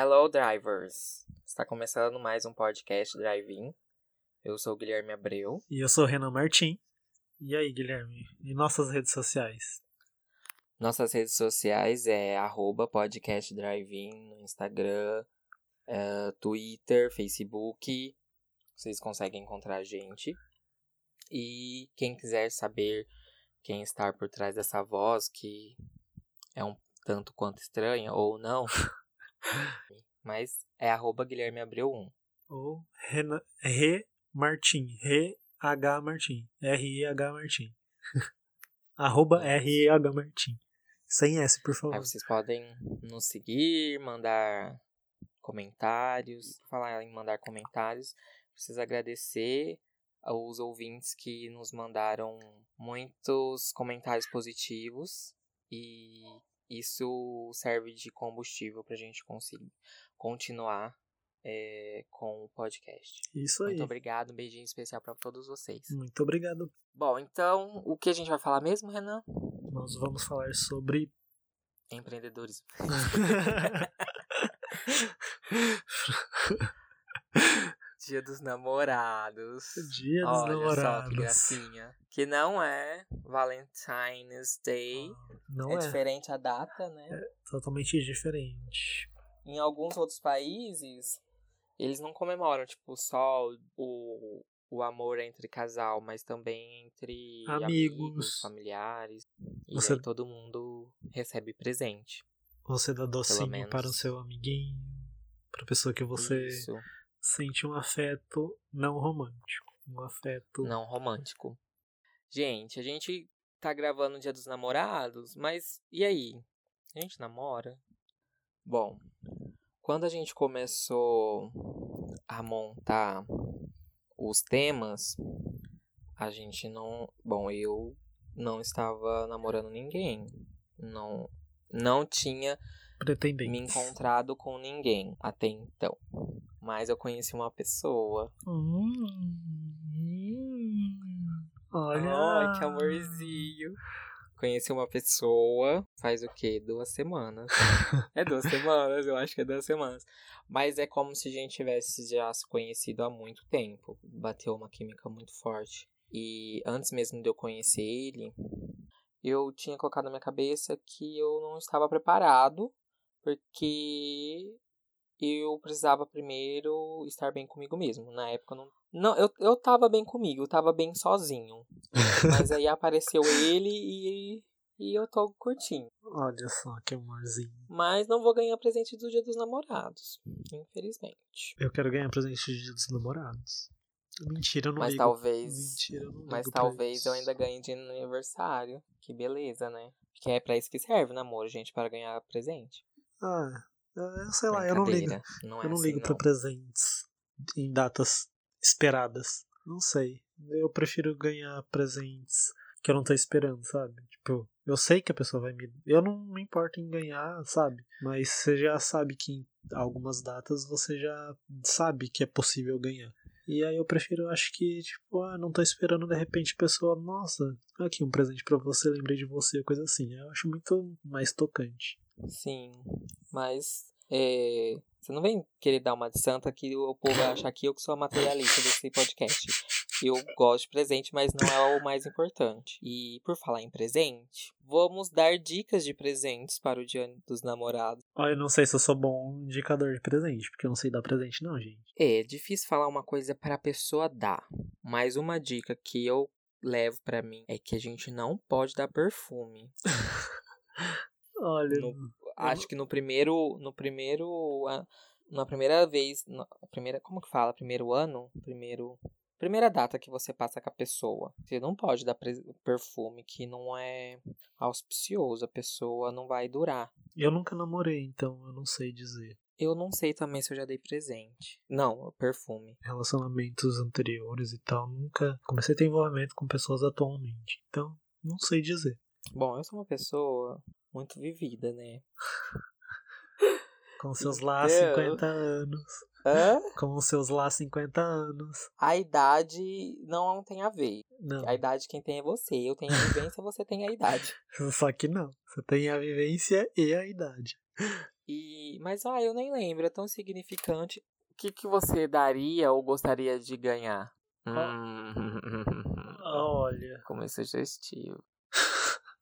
Hello, drivers! Está começando mais um podcast Drive-In. Eu sou o Guilherme Abreu. E eu sou o Renan Martim. E aí, Guilherme? E nossas redes sociais? Nossas redes sociais é arroba podcast Drive-In no Instagram, uh, Twitter, Facebook. Vocês conseguem encontrar a gente. E quem quiser saber quem está por trás dessa voz, que é um tanto quanto estranha ou não, mas é arroba Guilherme Abreu 1. Ou Renan, Re Martim, Re H Martim, R-E-H Martim. arroba R-E-H Martim. Sem S, por favor. Aí vocês podem nos seguir, mandar comentários. Falar em mandar comentários, preciso agradecer aos ouvintes que nos mandaram muitos comentários positivos e isso serve de combustível para a gente conseguir continuar é, com o podcast. Isso aí. Muito obrigado, um beijinho especial para todos vocês. Muito obrigado. Bom, então, o que a gente vai falar mesmo, Renan? Nós vamos falar sobre empreendedorismo. Dia dos namorados. Dia dos Olha namorados. só que gracinha. Que não é Valentine's Day. Não é, é, diferente a data, né? É totalmente diferente. Em alguns outros países, eles não comemoram, tipo, só o, o amor entre casal, mas também entre Amigos. amigos familiares. E Você- aí todo mundo recebe presente. Você dá docinho para o seu amiguinho, para a pessoa que você Isso, sente um afeto não romântico. Um afeto. não romântico. Gente, a gente tá gravando o Dia dos Namorados, mas e aí? A gente namora? Bom, quando a gente começou a montar os temas, a gente não. Bom, eu não estava namorando ninguém. Não, não tinha me encontrado com ninguém até então. Mas eu conheci uma pessoa. Hum, olha. Ai, que amorzinho. Conheci uma pessoa faz o quê? Duas semanas. é duas semanas, eu acho que é duas semanas. Mas é como se a gente tivesse já se conhecido há muito tempo. Bateu uma química muito forte. E antes mesmo de eu conhecer ele, eu tinha colocado na minha cabeça que eu não estava preparado, porque eu precisava primeiro estar bem comigo mesmo. Na época eu não. Não, eu, eu tava bem comigo, eu tava bem sozinho. Mas aí apareceu ele e, e eu tô curtindo. Olha só que amorzinho. Mas não vou ganhar presente do dia dos namorados. Infelizmente. Eu quero ganhar presente de dia dos namorados. Mentira, eu não Mas ligo. talvez. Mentira, eu não Mas talvez eu ainda ganhe de aniversário. Que beleza, né? Porque é pra isso que serve o namoro, gente, para ganhar presente. Ah, eu sei lá, eu não ligo. Não é eu não assim, ligo não. presentes em datas esperadas. Não sei. Eu prefiro ganhar presentes que eu não tô esperando, sabe? Tipo, eu sei que a pessoa vai me. Eu não me importo em ganhar, sabe? Mas você já sabe que em algumas datas você já sabe que é possível ganhar. E aí eu prefiro, acho que, tipo, ah, não tô esperando, de repente a pessoa, nossa, aqui um presente pra você, lembrei de você, coisa assim. Eu acho muito mais tocante. Sim, mas é, você não vem querer dar uma de santa que o povo vai achar que eu que sou a materialista desse podcast. Eu gosto de presente, mas não é o mais importante. E por falar em presente, vamos dar dicas de presentes para o Dia dos Namorados. Olha, eu não sei se eu sou bom indicador de presente, porque eu não sei dar presente, não, gente. É difícil falar uma coisa para a pessoa dar, mas uma dica que eu levo pra mim é que a gente não pode dar perfume. Olha, No- Acho que no primeiro, no primeiro, na primeira vez, na primeira, como que fala? Primeiro ano, primeiro, primeira data que você passa com a pessoa, você não pode dar perfume que não é auspicioso, a pessoa não vai durar. eu nunca namorei, então eu não sei dizer. Eu não sei também se eu já dei presente. Não, perfume. Relacionamentos anteriores e tal, nunca comecei a ter envolvimento com pessoas atualmente. Então, não sei dizer. Bom, eu sou uma pessoa muito vivida, né? Com seus lá Então- 50 anos. Hã? Com os seus lá 50 anos. A idade não tem a ver. Não. A idade quem tem é você. Eu tenho a vivência, você tem a idade. Só que não. Você tem a vivência e a idade. E, mas, ah, eu nem lembro, é tão significante. O que, que você daria ou gostaria de ganhar? Hum. Olha. Como é sugestivo.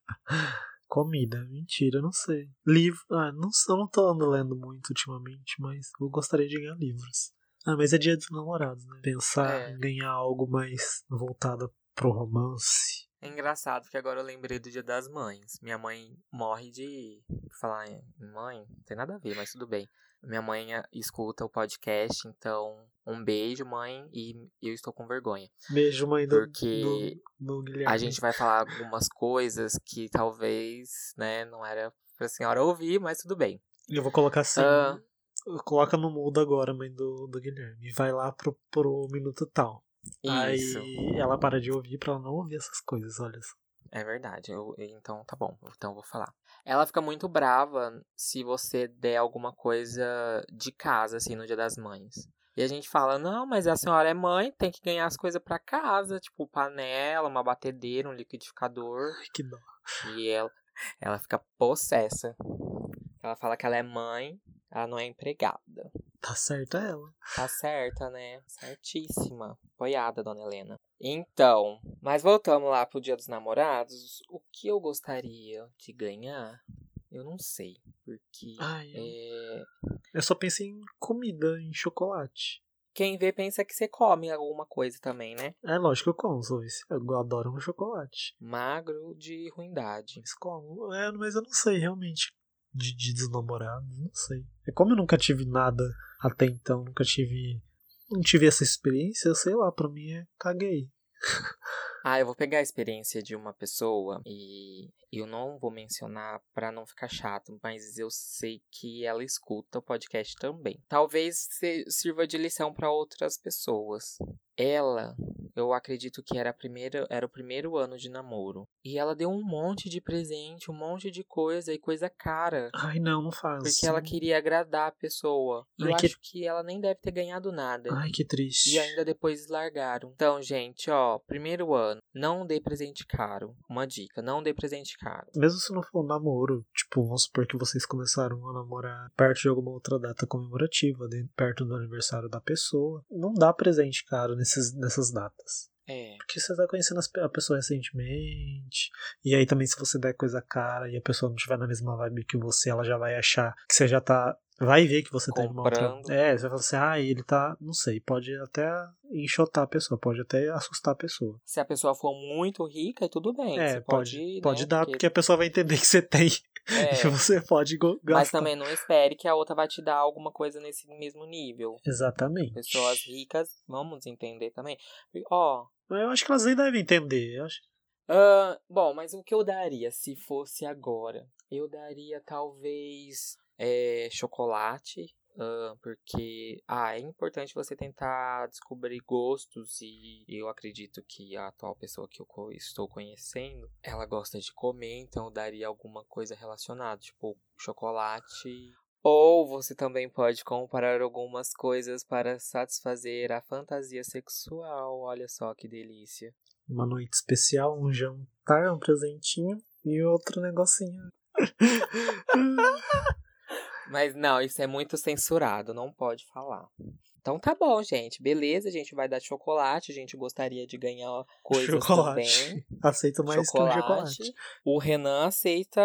Comida, mentira, não sei. Livro, ah, não, eu não tô andando lendo muito ultimamente, mas eu gostaria de ganhar livros. Ah, mas é dia dos namorados, né? Pensar É. em ganhar algo mais voltado pro romance. É engraçado porque agora eu lembrei do Dia das Mães. Minha mãe morre de falar em mãe, não tem nada a ver, mas tudo bem. Minha mãe eh, escuta o podcast, então um beijo, mãe, e eu estou com vergonha. Beijo, mãe do, Porque do, do Guilherme. A gente vai falar algumas coisas que talvez, né, não era pra senhora ouvir, mas tudo bem. Eu vou colocar assim. Ah. Coloca no mudo agora, mãe do, do Guilherme. E vai lá pro, pro minuto tal. Isso. Aí ela para de ouvir pra ela não ouvir essas coisas, olha só. É verdade. Eu, então tá bom. Então eu vou falar. Ela fica muito brava se você der alguma coisa de casa, assim, no Dia das Mães. E a gente fala, não, mas a senhora é mãe, tem que ganhar as coisas pra casa, tipo panela, uma batedeira, um liquidificador. Ai, que dó. E ela, ela fica possessa. Ela fala que ela é mãe, ela não é empregada. Tá certa ela. Tá certa, né? Certíssima. Apoiada, dona Helena. Então, mas voltamos lá pro Dia dos Namorados. O que eu gostaria de ganhar, eu não sei. Porque Ai, é, eu só pensei em comida, em chocolate. quem vê pensa que você come alguma coisa também, né? É lógico que eu como, sou vice. Eu adoro um chocolate. Magro de ruindade. Mas como? É, mas eu não sei realmente. De, de dos namorados, não sei. É como eu nunca tive nada até então, nunca tive. Não tive essa experiência, sei lá, pra mim é caguei. Ah, eu vou pegar a experiência de uma pessoa e eu não vou mencionar pra não ficar chato, mas eu sei que ela escuta o podcast também. Talvez sirva de lição pra outras pessoas. Ela, eu acredito que era, a primeira, era o primeiro ano de namoro. E ela deu um monte de presente, um monte de coisa e coisa cara. Ai, não, não faz. Porque ela queria agradar a pessoa. E eu que- acho que ela nem deve ter ganhado nada. Ai, que triste. E ainda depois largaram. Então, gente, ó, primeiro ano, não dê presente caro. Uma dica, não dê presente caro. Mesmo se não for um namoro, tipo, vamos supor que vocês começaram a namorar perto de alguma outra data comemorativa, perto do aniversário da pessoa, não dá presente caro nesses, nessas datas. É. Porque você tá conhecendo a pessoa recentemente, e aí também se você der coisa cara e a pessoa não tiver na mesma vibe que você, ela já vai achar que você já tá. Vai ver que você tá em uma outra. Comprando. É, você vai falar assim, ah, ele tá. Não sei, pode até enxotar a pessoa, pode até assustar a pessoa. Se a pessoa for muito rica, aí tudo bem. É, você pode, pode, pode, né, dar, porque a pessoa vai entender que você tem. É. E você pode gastar. Mas também não espere que a outra vai te dar alguma coisa nesse mesmo nível. Exatamente. Pessoas ricas, vamos entender também. Ó, eu acho que elas nem devem entender. Eu acho... ah, bom, mas o que eu daria se fosse agora? Eu daria talvez é, chocolate. ah, porque ah, é importante você tentar descobrir gostos e eu acredito que a atual pessoa que eu estou conhecendo, ela gosta de comer, então eu daria alguma coisa relacionada, tipo chocolate. Ou você também pode comprar algumas coisas para satisfazer a fantasia sexual. Olha só que delícia. Uma noite especial, um jantar, um presentinho e outro negocinho. Mas não, isso é muito censurado, não pode falar. Então tá bom, gente. Beleza, a gente vai dar chocolate. A gente gostaria de ganhar coisas chocolate. também. Aceito mais que um chocolate. O Renan aceita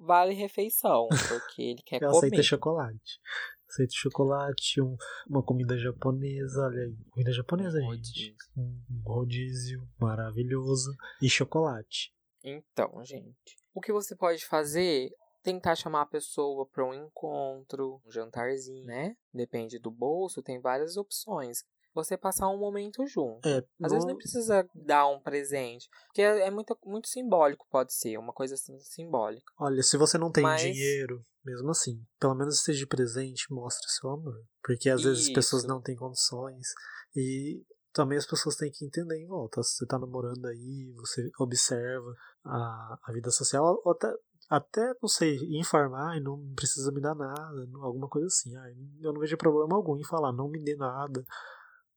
vale refeição, porque ele quer Eu comer. aceito chocolate. Aceito chocolate, um- uma comida japonesa, olha aí. Comida japonesa, Um gente. rodízio. Um rodízio maravilhoso. E chocolate. Então, gente, o que você pode fazer? Tentar chamar a pessoa para um encontro, um jantarzinho, né? Depende do bolso, tem várias opções. Você passar um momento junto. É, Às vezes não- nem precisa dar um presente. Porque é é muito, muito simbólico, pode ser. Uma coisa assim, simbólica. Olha, se você não tem Mas- dinheiro, mesmo assim, pelo menos esteja presente, mostre seu amor. Porque às vezes as pessoas Isso. não têm condições. E também as pessoas têm que entender em volta. Se você tá namorando aí, você observa a, a vida social, ou até, até, não sei, informar e não precisa me dar nada, alguma coisa assim. Eu não vejo problema algum em falar, não me dê nada,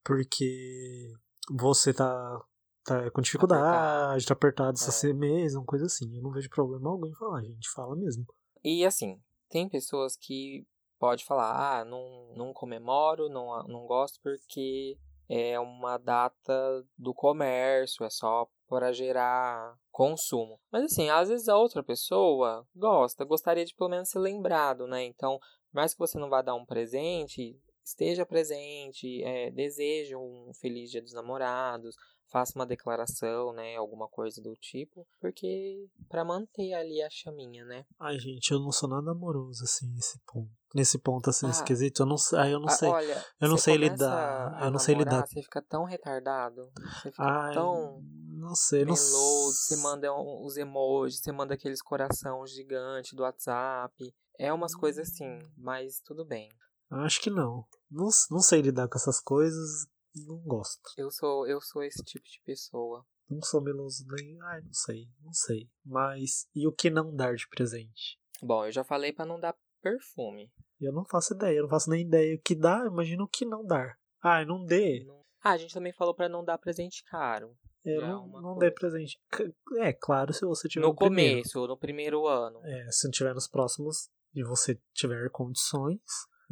porque você tá, tá com dificuldade, tá apertado essa É. mês, uma coisa assim. Eu não vejo problema algum em falar, a gente fala mesmo. E assim, tem pessoas que pode falar, ah, não, não comemoro, não, não gosto porque é uma data do comércio, é só para gerar consumo. Mas assim, às vezes a outra pessoa gosta, gostaria de pelo menos ser lembrado, né? Então, mais que você não vá dar um presente, esteja presente, é, deseje um feliz dia dos namorados, faça uma declaração, né, alguma coisa do tipo, porque para manter ali a chaminha, né? Ai, gente, eu não sou nada amoroso assim nesse ponto. Nesse ponto assim ah, esquisito, eu não, aí eu não sei. Olha, eu não sei lidar, eu não namorar, sei lidar. Você fica tão retardado, você fica Ai, tão não sei, não meloso, você manda os emojis, você manda aqueles coração gigante do WhatsApp. É umas coisas assim, mas tudo bem. Acho que não. Não, não sei lidar com essas coisas não gosto. Eu sou, eu sou esse tipo de pessoa. Não sou meloso nem. Ai, não sei, não sei. Mas e o que não dar de presente? Bom, eu já falei para não dar perfume. Eu não faço ideia, eu não faço nem ideia. O que dá, imagina o que não dar. Ah, não dê. Não... Ah, a gente também falou para não dar presente caro. É, não, não dê presente. É, claro, se você tiver no, no começo, primeiro. no primeiro ano. É, se não tiver nos próximos e você tiver condições,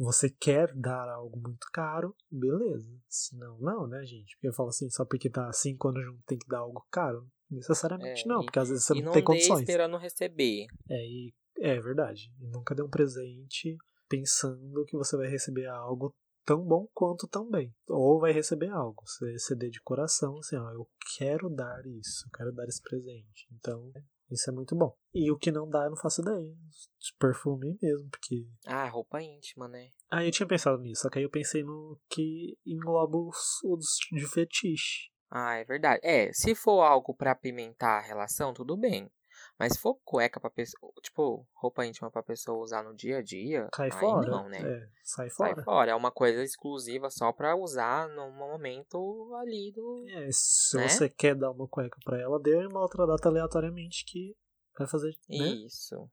você quer dar algo muito caro, beleza. Senão, não, né, gente? Porque eu falo assim, só porque tá cinco anos junto tem que dar algo caro? Necessariamente é, não, e, porque às vezes você não, não tem condições. esperando receber. É, e, é verdade. E nunca dê um presente pensando que você vai receber algo tão bom quanto também. Ou vai receber algo. Você ceder de coração, assim, ó, eu quero dar isso, eu quero dar esse presente. Então, isso é muito bom. E o que não dá, eu não faço ideia. De perfume mesmo, porque. Ah, roupa íntima, né? Ah, eu tinha pensado nisso, só que aí eu pensei no que engloba os, os de fetiche. Ah, é verdade. É, se for algo para apimentar a relação, tudo bem. Mas se for cueca pra pessoa, tipo, roupa íntima pra pessoa usar no dia a dia, sai fora. Não, né? É, sai fora. Sai fora. É uma coisa exclusiva só pra usar no momento ali do. É, se né? você quer dar uma cueca pra ela, dê uma outra data aleatoriamente que vai fazer. Né? Isso.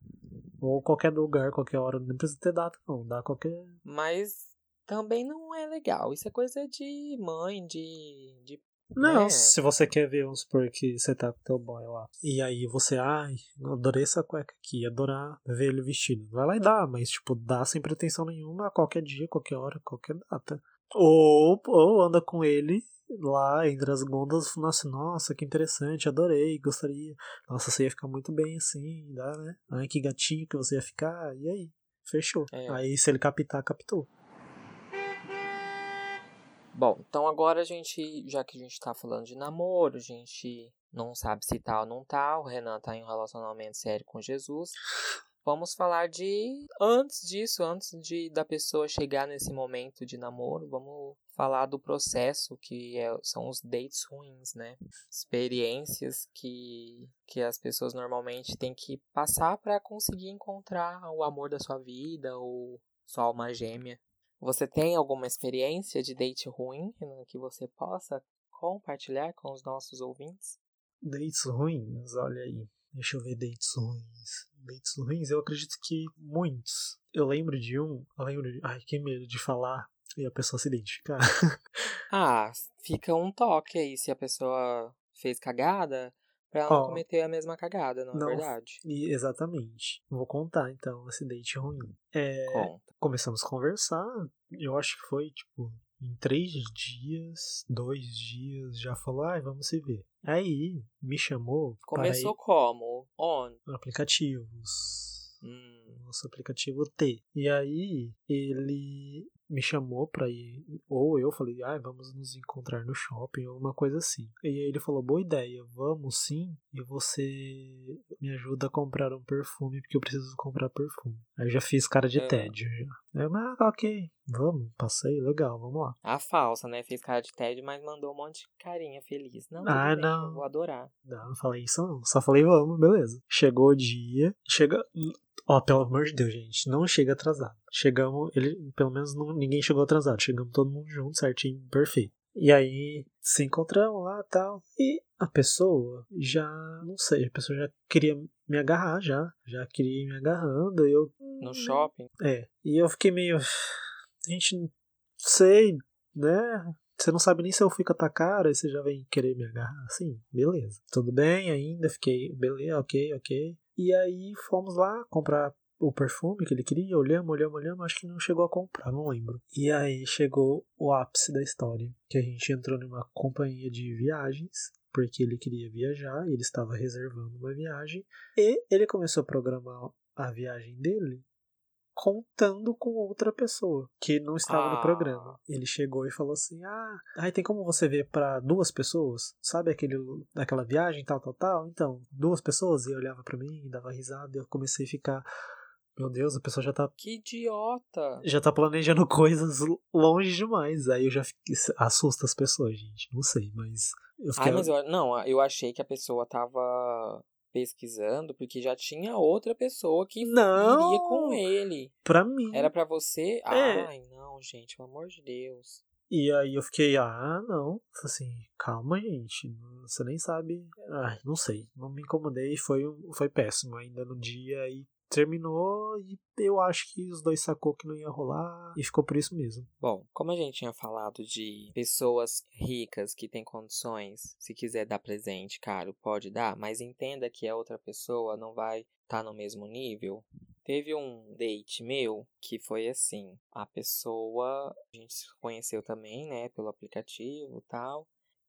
Ou qualquer lugar, qualquer hora. Não precisa ter data, não. Dá qualquer. Mas também não é legal. Isso é coisa de mãe, de, de não, é. se você quer ver, vamos supor que você tá com teu boy lá. E aí você, ai, adorei essa cueca aqui, adorar ver ele vestido. Vai lá e dá, mas tipo, dá sem pretensão nenhuma a qualquer dia, qualquer hora, qualquer data. Ou, ou anda com ele lá entre as gondas falando assim, nossa, que interessante, adorei, gostaria. Nossa, você ia ficar muito bem assim, dá, né? Ai, que gatinho que você ia ficar, e aí? Fechou. É. Aí se ele captar, captou. Bom, então agora a gente, já que a gente tá falando de namoro, a gente não sabe se tá ou não tá, o Renan tá em um relacionamento sério com Jesus. Vamos falar de antes disso, antes de da pessoa chegar nesse momento de namoro, vamos falar do processo que é, são os dates ruins, né? Experiências que que as pessoas normalmente têm que passar para conseguir encontrar o amor da sua vida ou sua alma gêmea. Você tem alguma experiência de date ruim que você possa compartilhar com os nossos ouvintes? Dates ruins, olha aí. Deixa eu ver dates ruins. Dates ruins, eu acredito que muitos. Eu lembro de um, eu lembro de. Ai, que medo de falar e a pessoa se identificar. ah, fica um toque aí se a pessoa fez cagada pra não oh, cometer a mesma cagada, não, não é verdade? exatamente. Vou contar então esse date ruim. É, Conta. Começamos a conversar, eu acho que foi tipo em três dias, dois dias, já falou, ai, ah, vamos se ver. Aí me chamou. Começou como? On? Aplicativos. Hum. Nosso aplicativo T. E aí ele me chamou pra ir, ou eu falei, ah, vamos nos encontrar no shopping, ou uma coisa assim. E aí ele falou, boa ideia, vamos sim, e você me ajuda a comprar um perfume, porque eu preciso comprar perfume. Aí eu já fiz cara de é. tédio, já. Eu, ah, ok, vamos, passei, legal, vamos lá. A falsa, né, fez cara de tédio, mas mandou um monte de carinha feliz. Não, ah, bem, não. vou adorar. Não, não falei isso não, só falei vamos, beleza. Chegou o dia, chega... Ó, pelo amor de Deus, gente, não chega atrasado. Chegamos, ele, pelo menos não, ninguém chegou atrasado. Chegamos todo mundo junto, certinho, perfeito. E aí se encontramos lá tal. E a pessoa já, não sei, a pessoa já queria me agarrar já. Já queria ir me agarrando. E eu. No shopping? É. E eu fiquei meio. A gente não sei, né? Você não sabe nem se eu fico atacar, aí você já vem querer me agarrar. Assim, beleza. Tudo bem ainda, fiquei, beleza, ok, ok. E aí fomos lá comprar o perfume que ele queria, olhamos, olhamos, olhamos, acho que não chegou a comprar, não lembro. E aí chegou o ápice da história, que a gente entrou numa companhia de viagens, porque ele queria viajar, ele estava reservando uma viagem, e ele começou a programar a viagem dele contando com outra pessoa que não estava Ah. no programa. Ele chegou e falou assim: "Ah, aí tem como você ver para duas pessoas? Sabe aquele daquela viagem tal, tal, tal? Então, duas pessoas e olhava para mim e dava risada, e eu comecei a ficar meu Deus, a pessoa já tá Que idiota. já tá planejando coisas longe demais. Aí eu já fiquei, assusta as pessoas, gente. Não sei, mas eu fiquei Ai, mas eu, não, eu achei que a pessoa tava pesquisando porque já tinha outra pessoa que Não. iria com ele. pra mim. Era pra você? É. Ai, não, gente, pelo amor de Deus. E aí eu fiquei, ah, não. Assim, calma, gente. Você nem sabe. Ai, não sei. Não me incomodei. Foi, foi péssimo ainda no dia. E terminou. E eu acho que os dois sacou que não ia rolar. E ficou por isso mesmo. Bom, como a gente tinha falado de pessoas ricas que têm condições, se quiser dar presente caro, pode dar, mas entenda que a outra pessoa não vai estar no mesmo nível. Teve um date meu que foi assim: a pessoa, a gente se conheceu também, né, pelo aplicativo tal,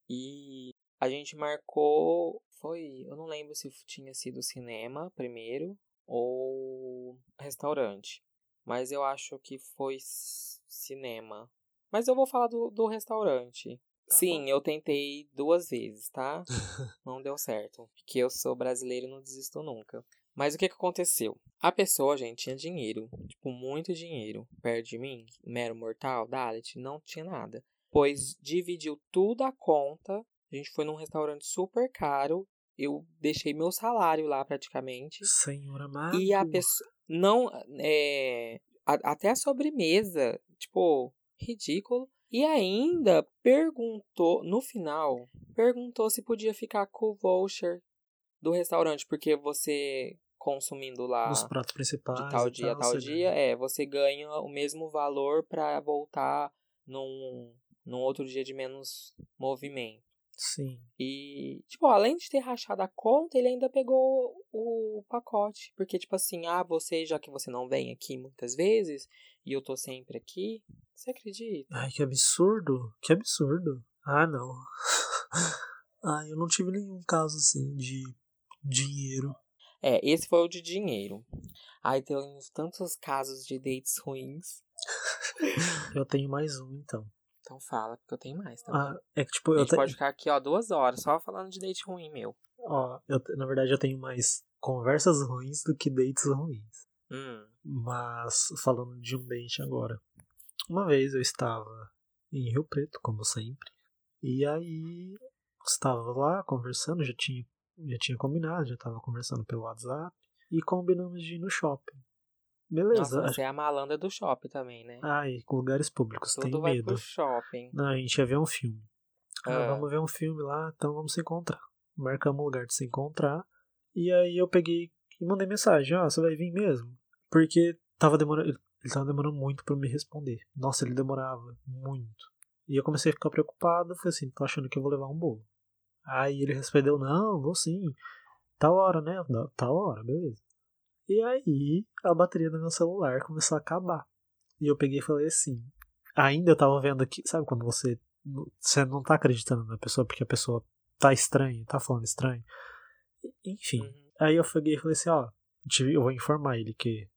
e a gente marcou, foi, eu não lembro se tinha sido cinema primeiro ou restaurante. Mas eu acho que foi cinema. Mas eu vou falar do, do restaurante. Tá Sim, eu tentei duas vezes, tá? não deu certo. Porque eu sou brasileiro e não desisto nunca. Mas o que, que aconteceu? A pessoa, gente, tinha dinheiro. Tipo, muito dinheiro. Perto de mim, mero mortal, Dalit, não tinha nada. Pois dividiu tudo a conta. A gente foi num restaurante super caro. Eu deixei meu salário lá praticamente. Senhor amado. E a pessoa. Não. É, a- até a sobremesa. Tipo, ridículo. E ainda perguntou, no final, perguntou se podia ficar com o voucher do restaurante, porque você consumindo lá Nos pratos principais. de tal dia tal, tal dia, ganha. é, você ganha o mesmo valor pra voltar num, num outro dia de menos movimento. Sim. E, tipo, além de ter rachado a conta, ele ainda pegou o pacote. Porque, tipo assim, ah, você, já que você não vem aqui muitas vezes, e eu tô sempre aqui, você acredita? Ai, que absurdo. Que absurdo. Ah, não. Ai, eu não tive nenhum caso assim de dinheiro. É, esse foi o de dinheiro. Aí tem uns tantos casos de dates ruins. Eu tenho mais um, então. Então fala, porque eu tenho mais também. Ah, é que, tipo, a eu gente tenho. pode ficar aqui, ó, duas horas só falando de date ruim, meu. Ó, eu, te- na verdade, eu tenho mais conversas ruins do que dates ruins. Hum, Mas, falando de um date agora. Uma vez eu estava em Rio Preto, como sempre. E aí, estava lá conversando, já tinha, já tinha combinado, já estava conversando pelo WhatsApp. E combinamos de ir no shopping. Beleza. nossa, você é a malandra do shopping também, né? Ai, com lugares públicos, Tudo tenho vai medo. pro shopping. Não, a gente ia ver um filme. Ah, Ah. vamos ver um filme lá, então vamos se encontrar. Marcamos um lugar de se encontrar. E aí eu peguei e mandei mensagem, ó, você vai vir mesmo? Porque tava demorando. Ele tava demorando muito pra me responder. Nossa, ele demorava muito. E eu comecei a ficar preocupado, falei assim, tô achando que eu vou levar um bolo. Aí ele respondeu, não, vou sim. Tal hora, né? "Não, Tal hora, beleza. E aí a bateria do meu celular começou a acabar. E eu peguei e falei assim. Ainda eu tava vendo aqui, sabe quando você. Você não tá acreditando na pessoa porque a pessoa tá estranha, tá falando estranho. Enfim. Uhum. Aí eu peguei e falei assim, ó, eu vou informar ele que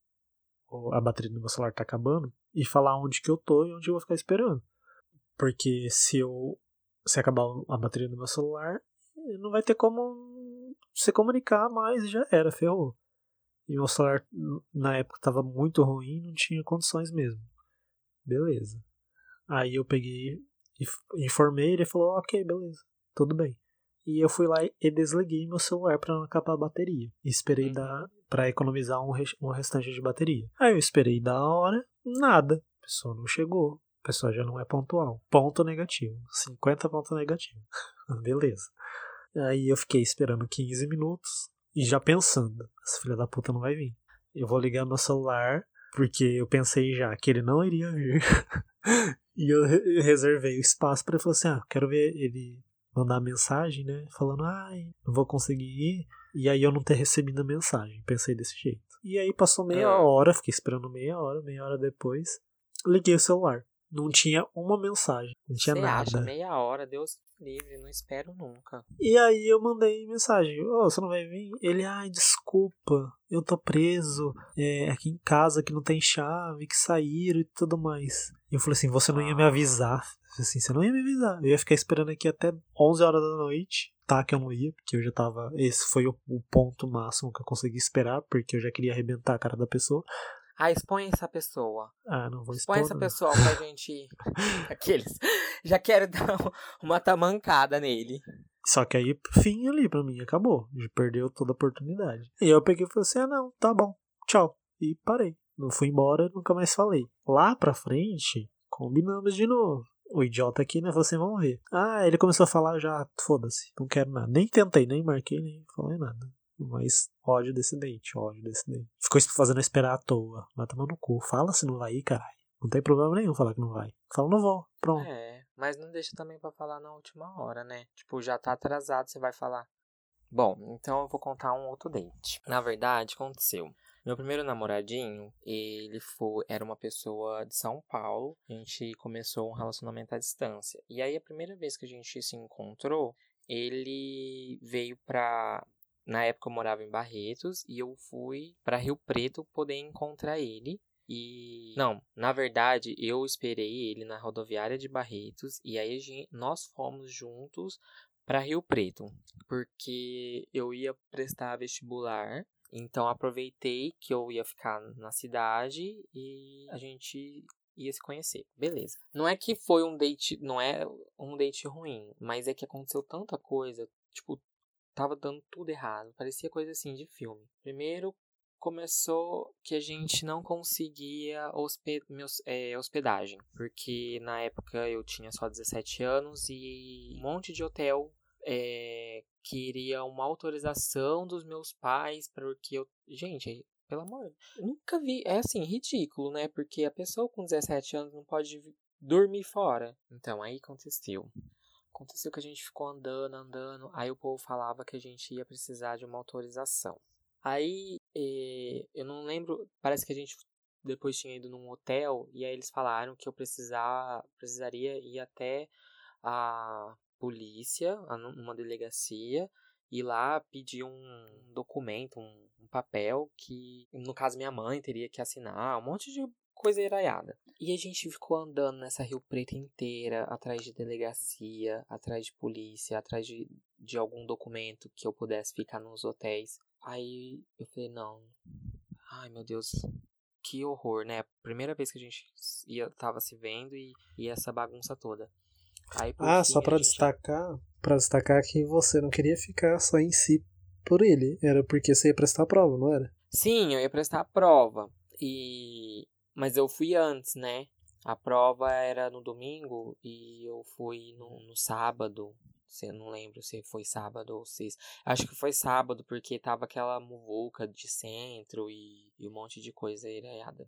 a bateria do meu celular tá acabando e falar onde que eu tô e onde eu vou ficar esperando. Porque se eu se acabar a bateria do meu celular, não vai ter como se comunicar mais já era, ferrou. E meu celular na época tava muito ruim, não tinha condições mesmo. Beleza. Aí eu peguei e informei, ele falou, ok, beleza, tudo bem. E eu fui lá e desliguei meu celular para não acabar a bateria. E esperei Uhum. dar para economizar um, res- um restante de bateria. Aí eu esperei da hora, nada. A pessoa não chegou. A pessoa já não é pontual. Ponto negativo. 50 ponto negativo. Beleza. Aí eu fiquei esperando 15 minutos e já pensando, essa filha da puta não vai vir. Eu vou ligar meu celular porque eu pensei já que ele não iria vir. e eu re- eu reservei o espaço para ele falar assim: "Ah, quero ver ele mandar mensagem, né, falando: "Ai, não vou conseguir ir, E aí eu não ter recebido a mensagem. Pensei desse jeito. E aí passou meia Ah. hora, fiquei esperando meia hora, meia hora depois. Liguei o celular. Não tinha uma mensagem, não tinha Você nada. acha meia hora, Deus livre, não espero nunca. E aí eu mandei mensagem, ô, você não vai vir? Ele, ai, desculpa, eu tô preso, é, aqui em casa que não tem chave, que saíram e tudo mais. E eu falei assim, você não ia me avisar. Eu falei assim, você não ia me avisar. Eu ia ficar esperando aqui até 11 horas da noite. Tá, que eu não ia, porque eu já tava. Esse foi o, o ponto máximo que eu consegui esperar, porque eu já queria arrebentar a cara da pessoa. Ah, expõe essa pessoa. Ah, não vou Expõe expor. essa não. pessoa pra gente. Aqueles. Já quero dar uma tamancada nele. Só que aí, fim ali pra mim, acabou. Perdeu toda a oportunidade. E eu peguei e falei assim: ah, não, tá bom, tchau. E parei. Não fui embora, nunca mais falei. Lá pra frente, combinamos de novo. O idiota aqui, né? Falou assim: vamos ver. Ah, ele começou a falar já, foda-se, não quero nada. Nem tentei, nem marquei, nem falei nada. Mas ódio desse date, ódio desse date. Ficou fazendo esperar à toa. Vai tomar no cu. Fala se não vai ir, caralho. Não tem problema nenhum falar que não vai. Fala, não vou. Pronto. É, mas não deixa também pra falar na última hora, né? Tipo, já tá atrasado, você vai falar. Bom, então eu vou contar um outro date. Na verdade, aconteceu. Meu primeiro namoradinho, ele foi, era uma pessoa de São Paulo. A gente começou um relacionamento à distância. E aí, a primeira vez que a gente se encontrou, ele veio pra. Na época eu morava em Barretos e eu fui pra Rio Preto poder encontrar ele. E. Não, na verdade, eu esperei ele na rodoviária de Barretos e aí a gen- nós fomos juntos para Rio Preto, porque eu ia prestar vestibular. Então aproveitei que eu ia ficar na cidade e a gente ia se conhecer. Beleza. Não é que foi um date, não é um date ruim, mas é que aconteceu tanta coisa, tipo, tava dando tudo errado. Parecia coisa assim de filme. Primeiro começou que a gente não conseguia hospe- meus- é, hospedagem, porque na época eu tinha só 17 anos e um monte de hotel é, queria uma autorização dos meus pais porque eu. Gente, pelo amor. Nunca vi. É assim, ridículo, né? Porque a pessoa com 17 anos não pode dormir fora. Então, aí aconteceu. Aconteceu que a gente ficou andando, andando. Aí o povo falava que a gente ia precisar de uma autorização. Aí, eh, eu não lembro. Parece que a gente depois tinha ido num hotel. E aí eles falaram que eu precisar, precisaria ir até a polícia, a nu- numa delegacia. Ir lá pedir um documento, um, um papel que, no caso, minha mãe teria que assinar. Um monte de coisa iraiada. E a gente ficou andando nessa Rio Preto inteira, atrás de delegacia, atrás de polícia, atrás de, de algum documento que eu pudesse ficar nos hotéis. Aí eu falei, não. Ai, meu Deus. Que horror, né? Primeira vez que a gente ia, tava se vendo e, e essa bagunça toda. Aí, Ah, fim, só a pra gente- destacar, para destacar que você não queria ficar só em si por ele, era porque você ia prestar a prova, não era? Sim, eu ia prestar a prova. E mas eu fui antes, né? A prova era no domingo e eu fui no, no sábado. Eu não lembro se foi sábado ou se acho que foi sábado porque tava aquela muvuca de centro e, e um monte de coisa iraiada.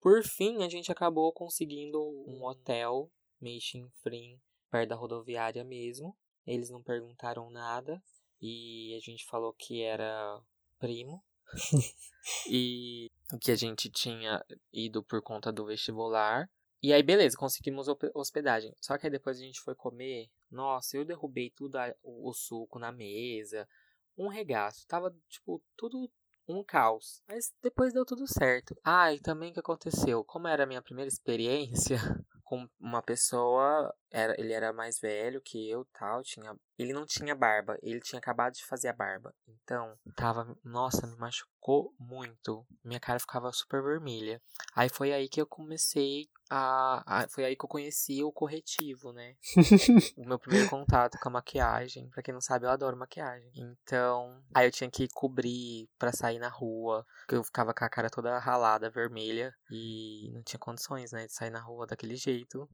Por fim, a gente acabou conseguindo um hotel meio chinfrim perto da rodoviária mesmo. Eles não perguntaram nada e a gente falou que era primo. e que a gente tinha ido por conta do vestibular. E aí, beleza, conseguimos hospedagem. Só que aí depois a gente foi comer. Nossa, eu derrubei tudo a- o, o suco na mesa. Um regaço. Tava, tipo, tudo um caos. Mas depois deu tudo certo. Ah, e também o que aconteceu? Como era a minha primeira experiência com uma pessoa, era, ele era mais velho que eu tal, tinha, ele não tinha barba, ele tinha acabado de fazer a barba. Então, tava, nossa, me machucou muito. Minha cara ficava super vermelha. Aí foi aí que eu comecei a, a foi aí que eu conheci o corretivo, né? o meu primeiro contato com a maquiagem. Pra quem não sabe, eu adoro maquiagem. Então, aí eu tinha que cobrir pra sair na rua. Porque eu ficava com a cara toda ralada, vermelha. E não tinha condições, né, de sair na rua daquele jeito.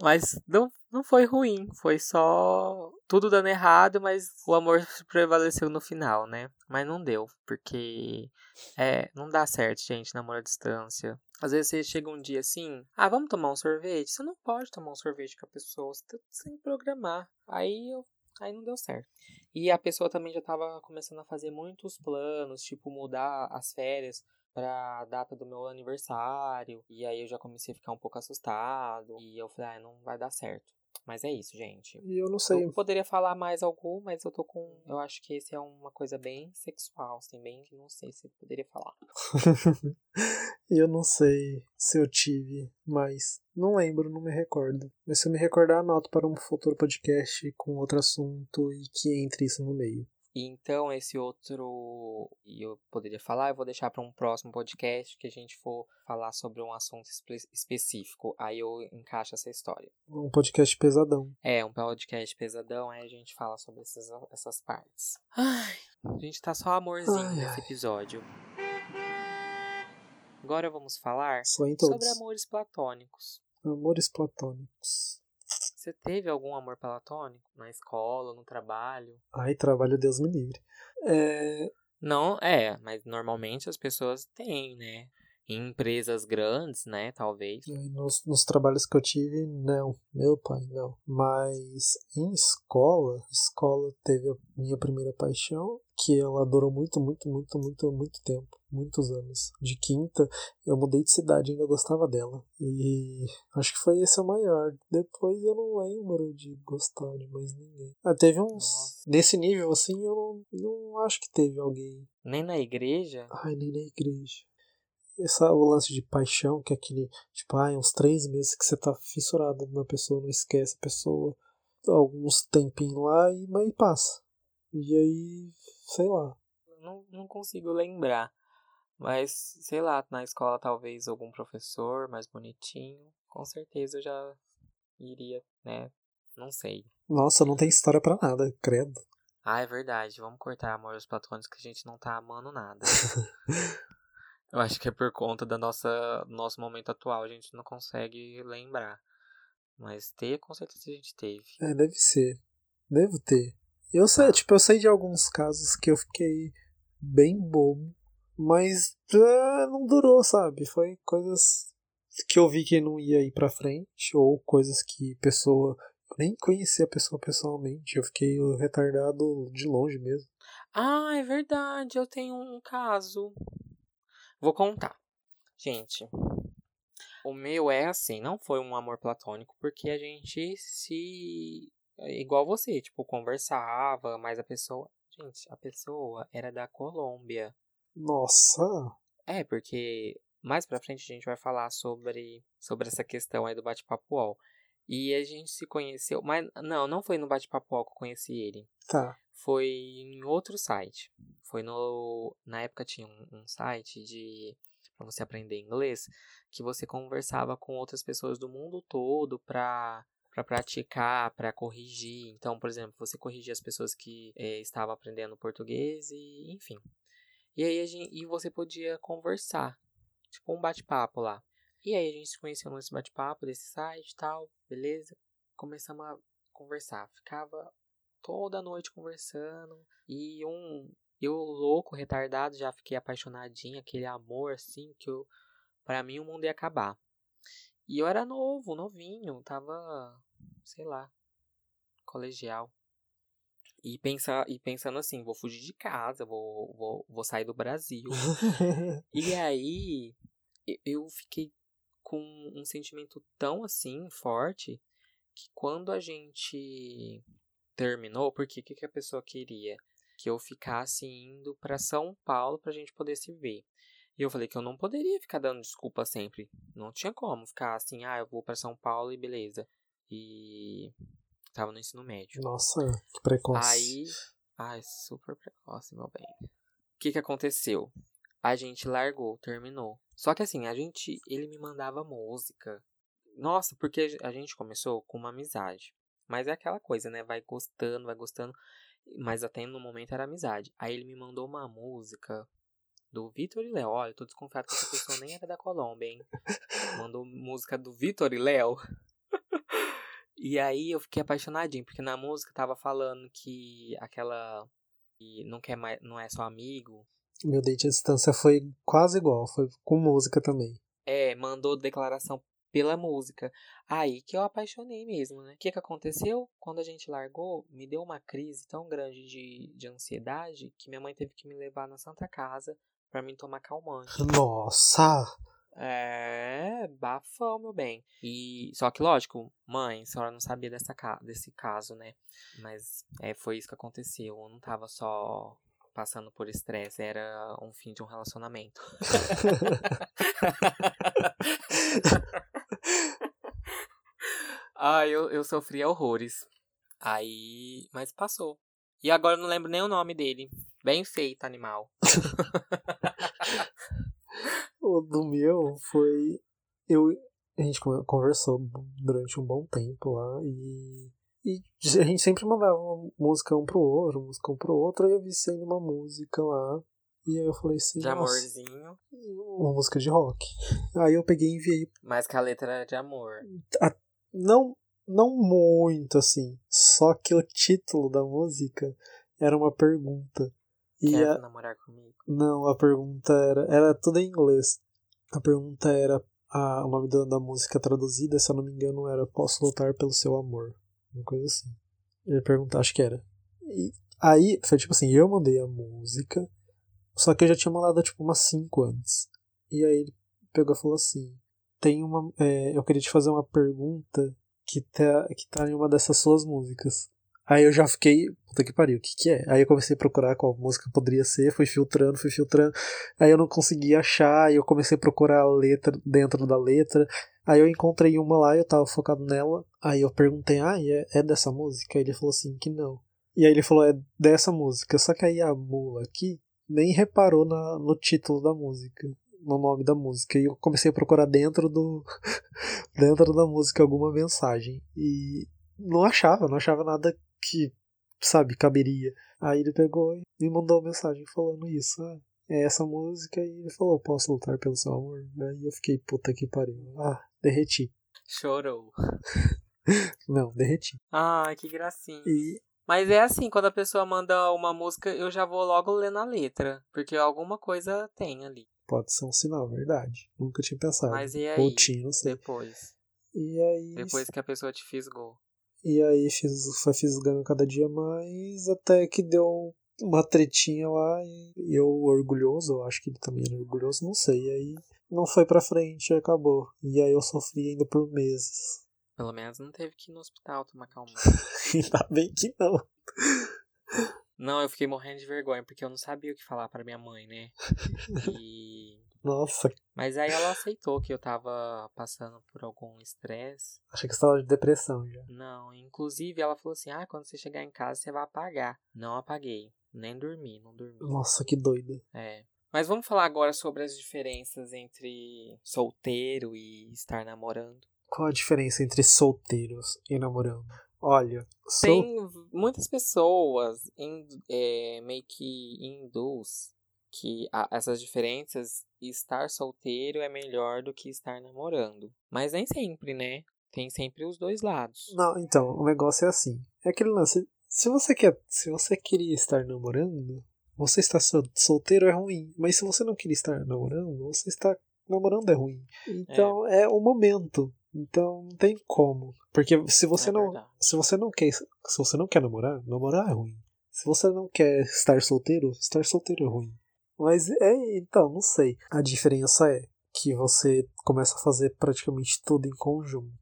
Mas não, não foi ruim. Foi só tudo dando errado, mas o amor prevaleceu no final, né? Mas não deu, porque é, não dá certo, gente, namoro à distância. Às vezes você chega um dia assim, ah, vamos tomar um sorvete? Você não pode tomar um sorvete com a pessoa, você tem que programar. Aí eu Aí não deu certo. E a pessoa também já tava começando a fazer muitos planos, tipo mudar as férias pra data do meu aniversário. E aí eu já comecei a ficar um pouco assustado. E eu falei, ah, não vai dar certo. Mas é isso, gente. E eu não sei. Eu poderia falar mais algum, mas eu tô com. Eu acho que esse é uma coisa bem sexual, assim, bem que não sei se eu poderia falar. Eu não sei se eu tive, mas não lembro, não me recordo. Mas se eu me recordar, anoto para um futuro podcast com outro assunto e que entre isso no meio. E então, esse outro. E eu poderia falar, eu vou deixar para um próximo podcast que a gente for falar sobre um assunto espe- específico. Aí eu encaixo essa história. Um podcast pesadão. É, um podcast pesadão, aí a gente fala sobre essas, essas partes. Ai, a gente tá só amorzinho Ai, nesse episódio. Agora vamos falar sobre amores platônicos. Amores platônicos. Você teve algum amor platônico na escola, no trabalho? Ai, trabalho Deus me livre. É, Não, é, mas normalmente as pessoas têm, né? Em empresas grandes, né? Talvez. nos, nos trabalhos que eu tive, não. Meu pai, não. Mas em escola, escola teve a minha primeira paixão, que ela durou muito, muito, muito, muito, muito tempo. Muitos anos. De quinta, eu mudei de cidade e ainda gostava dela. E acho que foi esse o maior. Depois eu não lembro de gostar de mais ninguém. Ah, teve uns. Nossa. Nesse nível, assim, eu não, não acho que teve alguém. Nem na igreja? Ai, nem na igreja. Esse o lance de paixão, que é aquele, tipo, ai, uns três meses que você tá fissurado na pessoa, não esquece a pessoa, alguns tempinhos lá e mas passa. E aí, sei lá. Não, não consigo lembrar. Mas, sei lá, na escola talvez algum professor mais bonitinho. Com certeza eu já iria, né? Não sei. Nossa, não tem história pra nada, credo. Ah, é verdade. Vamos cortar amores platônicos que a gente não tá amando nada. Eu acho que é por conta da nossa nosso momento atual, a gente não consegue lembrar. Mas ter, com certeza a gente teve. É, deve ser. Devo ter. Eu sei, tipo, eu sei de alguns casos que eu fiquei bem bobo, mas ah, não durou, sabe? Foi coisas que eu vi que não ia ir pra frente, ou coisas que pessoa. Eu nem conhecia a pessoa pessoalmente, eu fiquei retardado de longe mesmo. Ah, é verdade, eu tenho um caso. Vou contar. Gente, o meu é assim, não foi um amor platônico, porque a gente se. Igual você, tipo, conversava, mas a pessoa. Gente, a pessoa era da Colômbia. Nossa! É, porque mais pra frente a gente vai falar sobre, sobre essa questão aí do bate-papo UOL. E a gente se conheceu, mas não, não foi no bate-papo UOL que eu conheci ele. Tá. Foi em outro site. Foi no. Na época tinha um, um site de. pra você aprender inglês. Que você conversava com outras pessoas do mundo todo pra. Pra praticar, pra corrigir. Então, por exemplo, você corrigia as pessoas que eh, estavam aprendendo português e, enfim. E aí gente, e você podia conversar, tipo um bate-papo lá. E aí a gente se conheceu nesse bate-papo desse site e tal, beleza? Começamos a conversar, ficava toda noite conversando e um eu louco, retardado, já fiquei apaixonadinho, aquele amor assim que eu para mim o mundo ia acabar. E eu era novo, novinho, tava, sei lá, colegial. E, pensar, e pensando assim, vou fugir de casa, vou, vou, vou sair do Brasil. e aí, eu fiquei com um sentimento tão assim, forte, que quando a gente terminou, porque o que, que a pessoa queria? Que eu ficasse indo pra São Paulo pra gente poder se ver. E eu falei que eu não poderia ficar dando desculpa sempre. Não tinha como ficar assim, ah, eu vou pra São Paulo e beleza. E tava no ensino médio. Nossa, que precoce. Aí. Ai, super precoce, meu bem. O que que aconteceu? A gente largou, terminou. Só que assim, a gente. Ele me mandava música. Nossa, porque a gente começou com uma amizade. Mas é aquela coisa, né? Vai gostando, vai gostando. Mas até no momento era amizade. Aí ele me mandou uma música do Vitor e Léo. Olha, eu tô desconfiado que essa pessoa nem era da Colômbia, hein? Mandou música do Vitor e Léo. E aí eu fiquei apaixonadinho, porque na música tava falando que aquela. que não quer mais. não é só amigo. Meu date à distância foi quase igual, foi com música também. É, mandou declaração pela música. Aí que eu apaixonei mesmo, né? O que, que aconteceu? Quando a gente largou, me deu uma crise tão grande de, de ansiedade que minha mãe teve que me levar na Santa Casa para mim tomar calmante. Nossa! É, bafão, meu bem. E só que lógico, mãe, a senhora não sabia dessa, desse caso, né? Mas é, foi isso que aconteceu. Eu não tava só passando por estresse, era um fim de um relacionamento. Ai, eu, eu sofria horrores. Aí, mas passou. E agora eu não lembro nem o nome dele. Bem feito, animal. o do meu foi. Eu, a gente conversou durante um bom tempo lá e. E a gente sempre mandava uma música um pro outro, música um pro outro, aí eu vi sendo uma música lá. E aí eu falei assim. De amorzinho. Uma música de rock. Aí eu peguei e enviei. Mas que a letra era de amor. A, não, não muito assim. Só que o título da música era uma pergunta. E Quer a... namorar comigo? Não, a pergunta era. Era tudo em inglês. A pergunta era. A, o nome da, da música traduzida, se eu não me engano, era Posso lutar pelo seu amor. Uma coisa assim. Ele perguntou, acho que era. E aí, foi tipo assim, eu mandei a música, só que eu já tinha mandado tipo umas 5 antes. E aí ele pegou e falou assim: Tem uma. É, eu queria te fazer uma pergunta que tá, que tá em uma dessas suas músicas. Aí eu já fiquei, puta que pariu, o que que é? Aí eu comecei a procurar qual música poderia ser, fui filtrando, fui filtrando. Aí eu não conseguia achar, aí eu comecei a procurar a letra dentro da letra. Aí eu encontrei uma lá, eu tava focado nela. Aí eu perguntei, ah, é, é dessa música? Aí ele falou assim que não. E aí ele falou, é dessa música. Só que aí a mula aqui nem reparou na, no título da música, no nome da música. E eu comecei a procurar dentro do. dentro da música alguma mensagem. E não achava, não achava nada que, sabe, caberia. Aí ele pegou e me mandou uma mensagem falando isso. Ah, é essa música e ele falou, posso lutar pelo seu amor? Aí eu fiquei, puta que pariu. Ah, derreti. Chorou. Não, derreti. Ah, que gracinha. E... Mas é assim, quando a pessoa manda uma música, eu já vou logo ler na letra. Porque alguma coisa tem ali. Pode ser um sinal, verdade. Nunca tinha pensado. Mas e aí? Ou tinha, não sei. Depois. E aí. Depois que a pessoa te fisgou. E aí fiz, foi fisgando cada dia mais, até que deu uma tretinha lá e eu orgulhoso, eu acho que ele também era orgulhoso, não sei. E aí não foi pra frente acabou. E aí eu sofri ainda por meses. Pelo menos não teve que ir no hospital tomar calma. Ainda bem que não. Não, eu fiquei morrendo de vergonha, porque eu não sabia o que falar para minha mãe, né? E nossa. Mas aí ela aceitou que eu tava passando por algum estresse. Achei que você tava de depressão já. Não, inclusive ela falou assim: ah, quando você chegar em casa você vai apagar. Não apaguei. Nem dormi, não dormi. Nossa, que doido. É. Mas vamos falar agora sobre as diferenças entre solteiro e estar namorando. Qual a diferença entre solteiros e namorando? Olha, sol... tem muitas pessoas é, meio que induz que a, essas diferenças, estar solteiro é melhor do que estar namorando. Mas nem sempre, né? Tem sempre os dois lados. Não, então, o negócio é assim. É aquele lance. Se você quer, se você queria estar namorando, você está solteiro é ruim. Mas se você não queria estar namorando, você está namorando é ruim. Então é, é o momento. Então não tem como. Porque se você é não, se você não quer, se você não quer namorar, namorar é ruim. Se você não quer estar solteiro, estar solteiro é ruim. Mas é, então, não sei. A diferença é que você começa a fazer praticamente tudo em conjunto.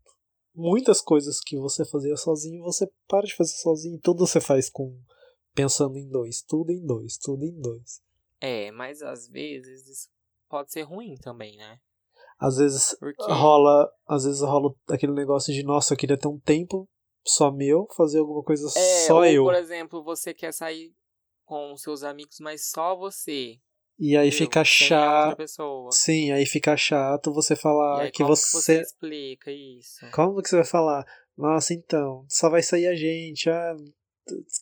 Muitas coisas que você fazia sozinho, você para de fazer sozinho. Tudo você faz com pensando em dois, tudo em dois, tudo em dois. É, mas às vezes isso pode ser ruim também, né? Às vezes Porque... rola, às vezes rola aquele negócio de nossa, eu queria ter um tempo só meu, fazer alguma coisa é, só ou, eu. Por exemplo, você quer sair com seus amigos, mas só você. E aí fica chato. Sim, aí fica chato você falar aí, que você... você. você explica isso? Como que você vai falar? Nossa, então, só vai sair a gente, ah,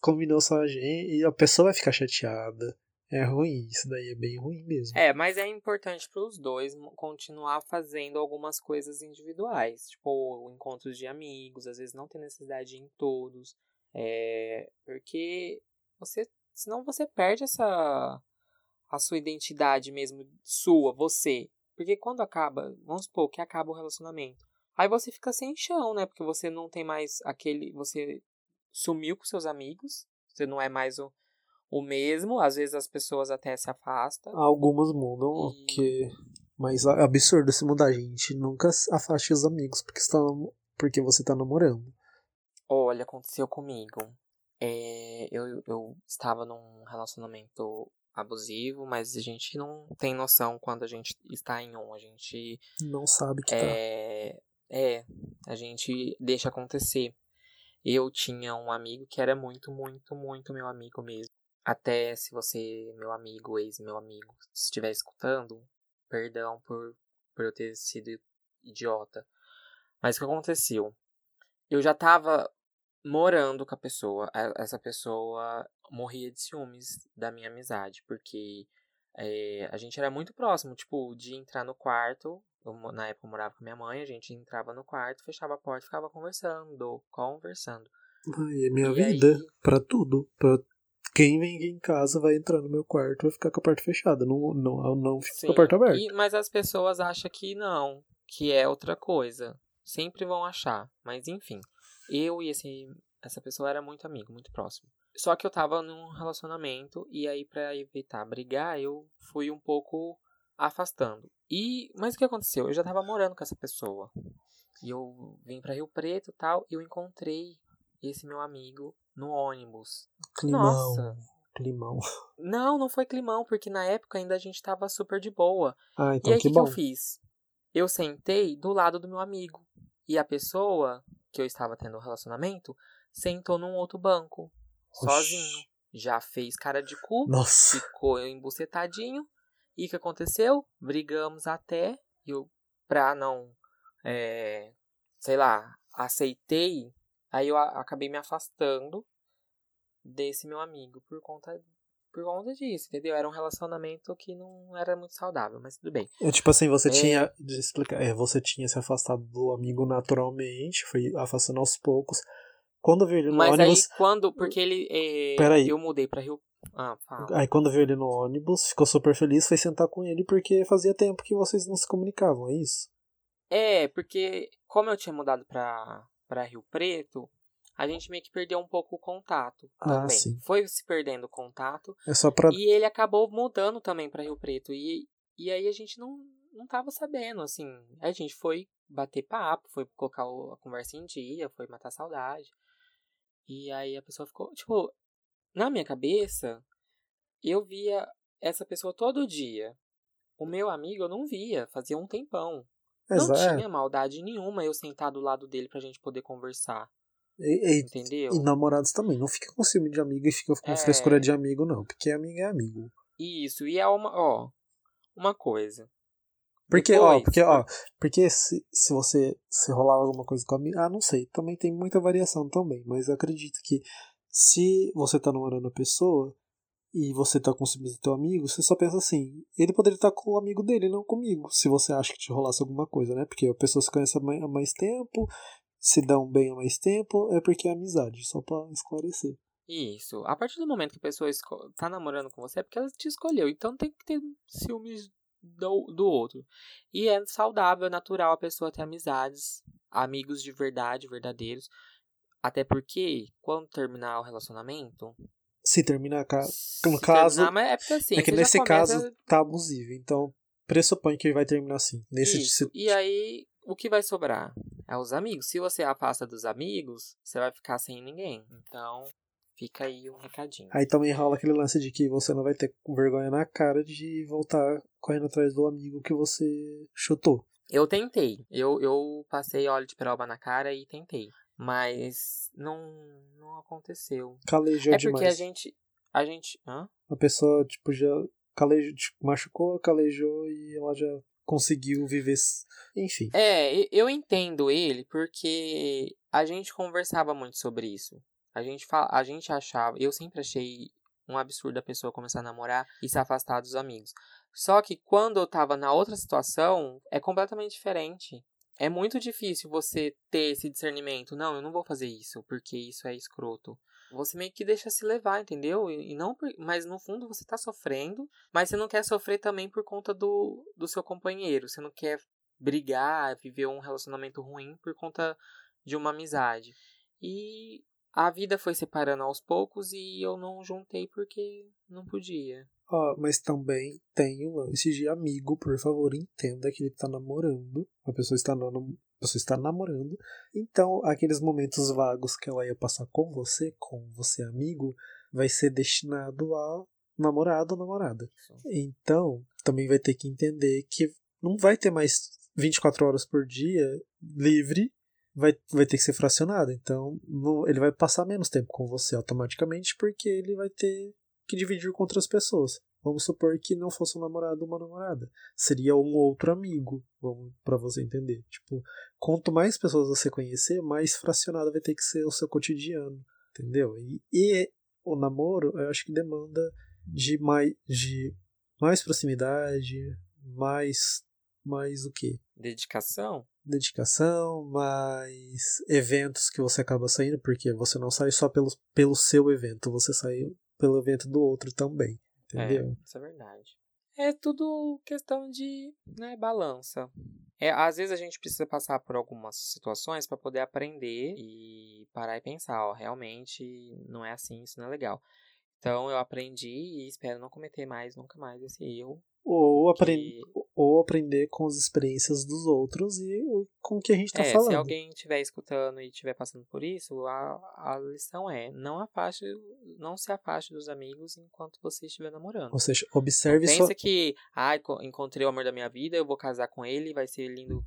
combinou só a gente, e a pessoa vai ficar chateada. É ruim, isso daí é bem ruim mesmo. É, mas é importante para os dois continuar fazendo algumas coisas individuais, tipo encontros de amigos, às vezes não tem necessidade em todos, é, porque você Senão você perde essa a sua identidade mesmo sua, você. Porque quando acaba, vamos supor que acaba o relacionamento, Aí você fica sem chão, né? Porque você não tem mais aquele. Você sumiu com seus amigos. Você não é mais o, o mesmo. Às vezes as pessoas até se afastam. Algumas mudam, E- que... mas é absurdo se mudar, gente. Nunca afaste os amigos porque, está... porque você tá namorando. Olha, aconteceu comigo. É, eu, eu estava num relacionamento abusivo, mas a gente não tem noção quando a gente está em um. A gente Não sabe que tá. é, é, a gente deixa acontecer. Eu tinha um amigo que era muito, muito, muito meu amigo mesmo. Até se você, meu amigo, ex meu amigo, estiver escutando, perdão por, por eu ter sido idiota. Mas o que aconteceu? Eu já tava morando com a pessoa. Essa pessoa morria de ciúmes da minha amizade, porque é, a gente era muito próximo, tipo, de entrar no quarto. Eu, na época eu morava com minha mãe, a gente entrava no quarto, fechava a porta e ficava conversando, conversando. Ai, é minha E vida. aí- Pra tudo. Pra quem vem aqui em casa vai entrar no meu quarto vai ficar com a porta fechada. Não, não, não fico com a porta aberta. E- mas as pessoas acham que não, que é outra coisa. Sempre vão achar. Mas enfim, eu e esse, essa pessoa era muito amigo, muito próximo. Só que eu tava num relacionamento e aí pra evitar brigar, eu fui um pouco afastando. E mas o que aconteceu? Eu já tava morando com essa pessoa. E eu vim pra Rio Preto e tal, e eu encontrei esse meu amigo no ônibus. Climão. Nossa. Climão. Não, não foi climão, porque na época ainda a gente tava super de boa. Ah, E então aí, o que que, que eu fiz? Eu sentei do lado do meu amigo. E a pessoa que eu estava tendo um relacionamento sentou num outro banco, Oxi. sozinho. Já fez cara de cu, Nossa. ficou embucetadinho. E o que aconteceu? Brigamos até. E eu, pra não, é, sei lá, aceitei. Aí eu acabei me afastando desse meu amigo por conta, por conta disso, entendeu? Era um relacionamento que não era muito saudável, mas tudo bem. É tipo assim, você É. tinha. Deixa eu explicar. É, você tinha se afastado do amigo naturalmente, foi afastando aos poucos. Quando viu ele no Mas ônibus. aí quando. Porque ele. é, Peraí. Eu mudei pra Rio. Ah, fala. Aí quando viu ele no ônibus, ficou super feliz, foi sentar com ele porque fazia tempo que vocês não se comunicavam, é isso? É, porque como eu tinha mudado pra, pra Rio Preto, a gente meio que perdeu um pouco o contato. Ah, também. sim. Foi se perdendo o contato. É só pra. E ele acabou mudando também pra Rio Preto. E, e aí a gente não, não tava sabendo, assim. A gente foi bater papo, foi colocar a conversa em dia, foi matar saudade. E aí a pessoa ficou, tipo, na minha cabeça, eu via essa pessoa todo dia. O meu amigo eu não via, fazia um tempão. Não Exa- é. tinha maldade nenhuma eu sentar do lado dele pra gente poder conversar. E, Entendeu? e namorados também. Não fica com ciúme de amigo e fica com É. frescura de amigo, não. Porque amigo é amigo. Isso, e é uma, ó, uma coisa. Porque, ó, Depois, porque, ó, porque se, se você se rolar alguma coisa com amigo. Ah, não sei. Também tem muita variação também. Mas eu acredito que se você tá namorando a pessoa e você tá com ciúmes do teu amigo, você só pensa assim, ele poderia estar com o amigo dele, não comigo. Se você acha que te rolasse alguma coisa, né? Porque a pessoa se conhece há mais tempo, se dão bem há mais tempo, é porque é amizade, só pra esclarecer. Isso. A partir do momento que a pessoa tá namorando com você, é porque ela te escolheu. Então tem que ter ciúmes do, do outro. E é saudável, é natural a pessoa ter amizades, amigos de verdade, verdadeiros. Até porque, quando terminar o relacionamento. Se terminar ca- se no caso- terminar, é porque assim. é que nesse começa- caso tá abusivo, então pressupõe que ele vai terminar assim. Nesse Isso. se- E aí, o que vai sobrar? É os amigos. Se você afasta dos amigos, você vai ficar sem ninguém. Então, fica aí um recadinho. Aí também rola aquele lance de que você não vai ter vergonha na cara de voltar correndo atrás do amigo que você chutou. Eu tentei. Eu, eu passei óleo de peroba na cara e tentei. Mas não, não aconteceu. Calejou é porque demais. a gente. A gente. Hã? A pessoa, tipo, já calejou, tipo, machucou, calejou e ela já conseguiu viver. Enfim. É, eu entendo ele porque a gente conversava muito sobre isso. A gente, fa- a gente achava. Eu sempre achei um absurdo a pessoa começar a namorar e se afastar dos amigos. Só que quando eu tava na outra situação, é completamente diferente. É muito difícil você ter esse discernimento. Não, eu não vou fazer isso, porque isso é escroto. Você meio que deixa se levar, entendeu? E não, por- mas no fundo você tá sofrendo, mas você não quer sofrer também por conta do, do seu companheiro. Você não quer brigar, viver um relacionamento ruim por conta de uma amizade. E a vida foi separando aos poucos e eu não juntei porque não podia. Ah, mas também tem o lance de amigo, por favor, entenda que ele tá namorando. A pessoa está, pessoa está namorando. Então, aqueles momentos vagos que ela ia passar com você, com você amigo, vai ser destinado a namorado ou namorada. Então, também vai ter que entender que não vai ter mais 24 horas por dia livre, vai, vai ter que ser fracionado. Então, não, ele vai passar menos tempo com você automaticamente, porque ele vai ter que dividir com outras pessoas. Vamos supor que não fosse um namorado ou uma namorada. Seria um outro amigo, vamos para você entender. Tipo, quanto mais pessoas você conhecer, mais fracionado vai ter que ser o seu cotidiano, entendeu? E, e o namoro, eu acho que demanda de mais de mais proximidade, mais mais o quê? Dedicação? Dedicação, mais eventos que você acaba saindo, porque você não sai só pelo, pelo seu evento, você sai pelo evento do outro também. Entendeu? É, isso é verdade. É tudo questão de né, balança. É, às vezes a gente precisa passar por algumas situações para poder aprender e parar e pensar, ó, realmente não é assim, isso não é legal. Então eu aprendi e espero não cometer mais, nunca mais esse erro. Ou, aprend que... ou aprender com as experiências dos outros e com o que a gente está é, falando. Se alguém estiver escutando e estiver passando por isso, a, a lição é não afaste, não se afaste dos amigos enquanto você estiver namorando. Ou seja, observe não pensa que, ah, encontrei o amor da minha vida, eu vou casar com ele, vai ser lindo.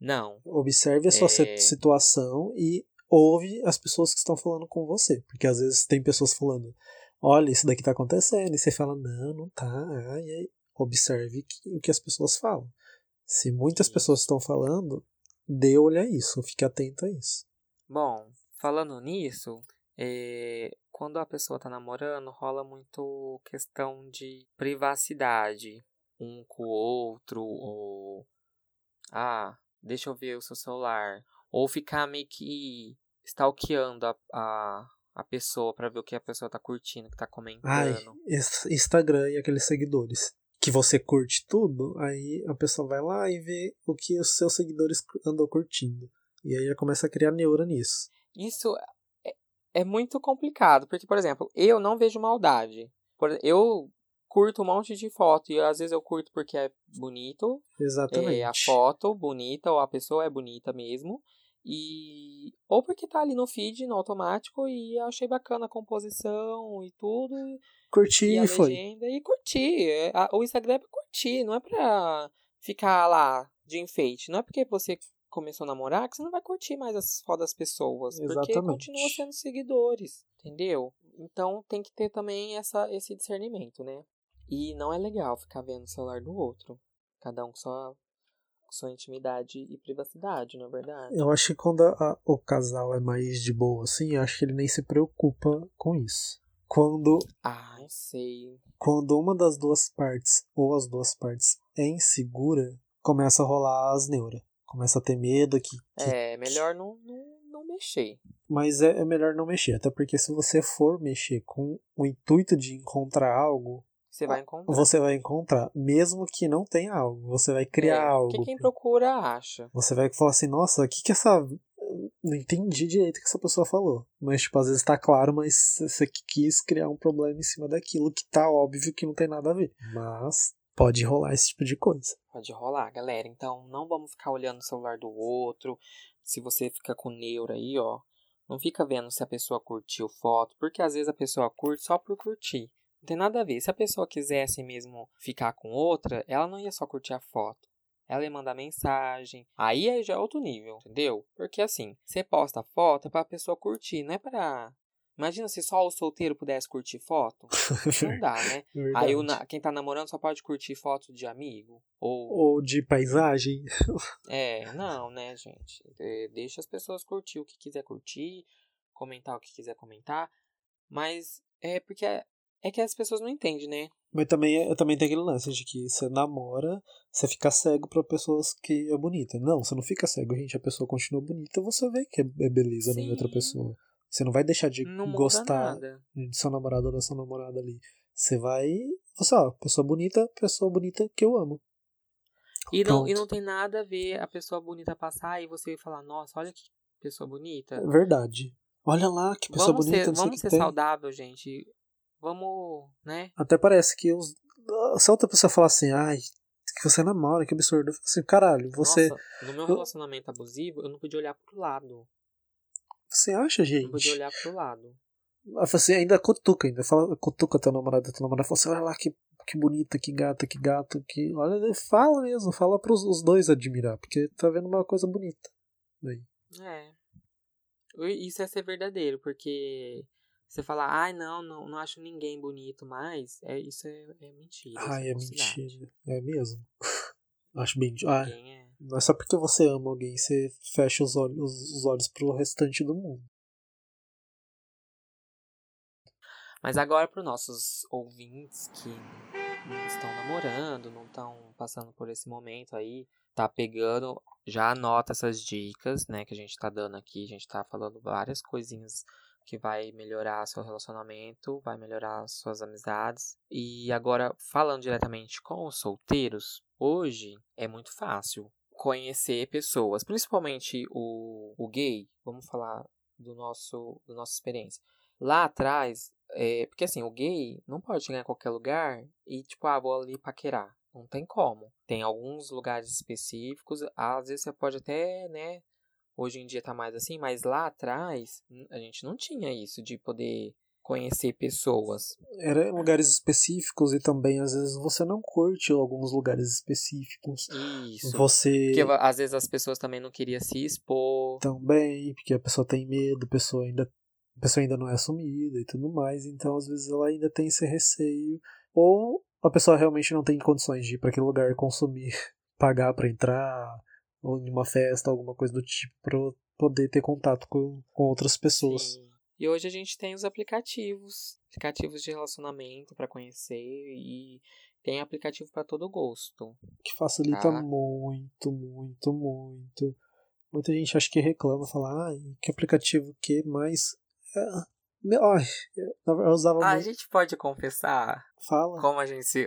Não. Observe a sua é... situação e ouve as pessoas que estão falando com você. Porque às vezes tem pessoas falando, olha, isso daqui tá acontecendo. E você fala, não, não tá. E aí, observe o que as pessoas falam. Se muitas pessoas estão falando, dê olho a isso, fique atento a isso. Bom, falando nisso, é, quando a pessoa tá namorando, rola muito questão de privacidade um com o outro, ou ah, deixa eu ver o seu celular, ou ficar meio que stalkeando a, a, a pessoa para ver o que a pessoa tá curtindo, que tá comentando. Ai, Instagram e aqueles seguidores. Que você curte tudo, aí a pessoa vai lá e vê o que os seus seguidores andam curtindo. E aí já começa a criar neura nisso. Isso é, é muito complicado, porque, por exemplo, eu não vejo maldade. Eu curto um monte de foto e às vezes eu curto porque é bonito. Exatamente. É a foto bonita ou a pessoa é bonita mesmo. E ou porque tá ali no feed, no automático, e achei bacana a composição e tudo. Curti e a foi. legenda e curti. É, o Instagram é pra curtir, não é pra ficar lá de enfeite. Não é porque você começou a namorar que você não vai curtir mais as fotos das pessoas. Exatamente. Porque continua sendo seguidores, entendeu? Então tem que ter também essa, esse discernimento, né? E não é legal ficar vendo o celular do outro. Cada um com sua sua intimidade e privacidade, na é verdade. Eu acho que quando a, o casal é mais de boa, assim, eu acho que ele nem se preocupa com isso. Quando. Ah, sei. Quando uma das duas partes, ou as duas partes, é insegura, começa a rolar as neuras. Começa a ter medo que. que é, melhor não, não, não mexer. Mas é, é melhor não mexer, até porque se você for mexer com o intuito de encontrar algo, você vai encontrar. Você vai encontrar, mesmo que não tenha algo, você vai criar é, algo. Que quem procura acha. Você vai falar assim, nossa, o que que essa não entendi direito o que essa pessoa falou. Mas, tipo, às vezes tá claro, mas você quis criar um problema em cima daquilo que tá óbvio que não tem nada a ver. Mas pode rolar esse tipo de coisa. Pode rolar, galera. Então não vamos ficar olhando o celular do outro. Se você fica com neuro aí, ó. Não fica vendo se a pessoa curtiu foto, porque às vezes a pessoa curte só por curtir. Não tem nada a ver. Se a pessoa quisesse mesmo ficar com outra, ela não ia só curtir a foto. Ela ia mandar mensagem. Aí já é outro nível, entendeu? Porque assim, você posta foto é pra pessoa curtir, não é pra. Imagina se só o solteiro pudesse curtir foto. Não dá, né? Aí o, quem tá namorando só pode curtir foto de amigo. Ou, ou de paisagem. É, não, né, gente? É, deixa as pessoas curtir o que quiser curtir, comentar o que quiser comentar. Mas é porque é que as pessoas não entendem, né? Mas também, também tem aquele lance de que você namora, você fica cego pra pessoas que é bonita. Não, você não fica cego, gente. A pessoa continua bonita, você vê que é beleza Sim. em outra pessoa. Você não vai deixar de não gostar de seu namorado ou da sua namorada ali. Você vai. Você, ó, pessoa bonita, pessoa bonita que eu amo. E não, e não tem nada a ver a pessoa bonita passar e você falar, nossa, olha que pessoa bonita. É verdade. Olha lá, que pessoa vamos bonita, ser, não sei o vamos que ser tem. saudável, gente. Vamos, né? Até parece que os... se a outra pessoa falar assim, ai, que você namora, que absurdo. Eu falo assim, caralho, você, Nossa, no meu eu- relacionamento abusivo, eu não podia olhar pro lado. você acha, Eu não podia gente? olhar pro lado. Fala assim, ainda cutuca, ainda fala, cutuca teu namorado, teu namorado fala assim, olha lá que, que bonita, que gata, que gato, que. Olha, fala mesmo, fala pros os dois admirar, porque tá vendo uma coisa bonita. Aí. É. E Isso é ser verdadeiro, porque você fala, ai, não, não, não acho ninguém bonito mais, é, isso é, é mentira. Ai, é falsidade. mentira. É mesmo. Acho bem. Ah, é. não é só porque você ama alguém, você fecha os olhos, os olhos pro restante do mundo. Mas agora para os nossos ouvintes que não estão namorando, não estão passando por esse momento aí, tá pegando, já anota essas dicas, né, que a gente tá dando aqui, a gente tá falando várias coisinhas que vai melhorar seu relacionamento, vai melhorar suas amizades. E agora, falando diretamente com os solteiros, hoje é muito fácil conhecer pessoas, principalmente o, o gay, vamos falar do nosso, da nossa experiência. Lá atrás, é, porque assim, o gay não pode chegar em qualquer lugar e, tipo, ah, vou ali paquerar. Não tem como. Tem alguns lugares específicos, às vezes você pode até, né, hoje em dia tá mais assim, mas lá atrás a gente não tinha isso de poder conhecer pessoas. Era em lugares específicos e também, às vezes, você não curte alguns lugares específicos. Isso. Você Porque às vezes as pessoas também não queriam se expor. também, porque a pessoa tem medo, a pessoa ainda, a pessoa ainda não é assumida e tudo mais, então às vezes ela ainda tem esse receio. Ou a pessoa realmente não tem condições de ir para aquele lugar consumir, pagar para entrar, ou em uma festa, alguma coisa do tipo, para poder ter contato com, com outras pessoas. Sim. E hoje a gente tem os aplicativos, aplicativos de relacionamento para conhecer e tem aplicativo para todo gosto. Que facilita Tá. muito, muito, muito. Muita gente acha que reclama, fala, ah, que aplicativo que, mas. É, ai, eu, usava Ah, a muito. gente pode confessar Fala. como a gente se,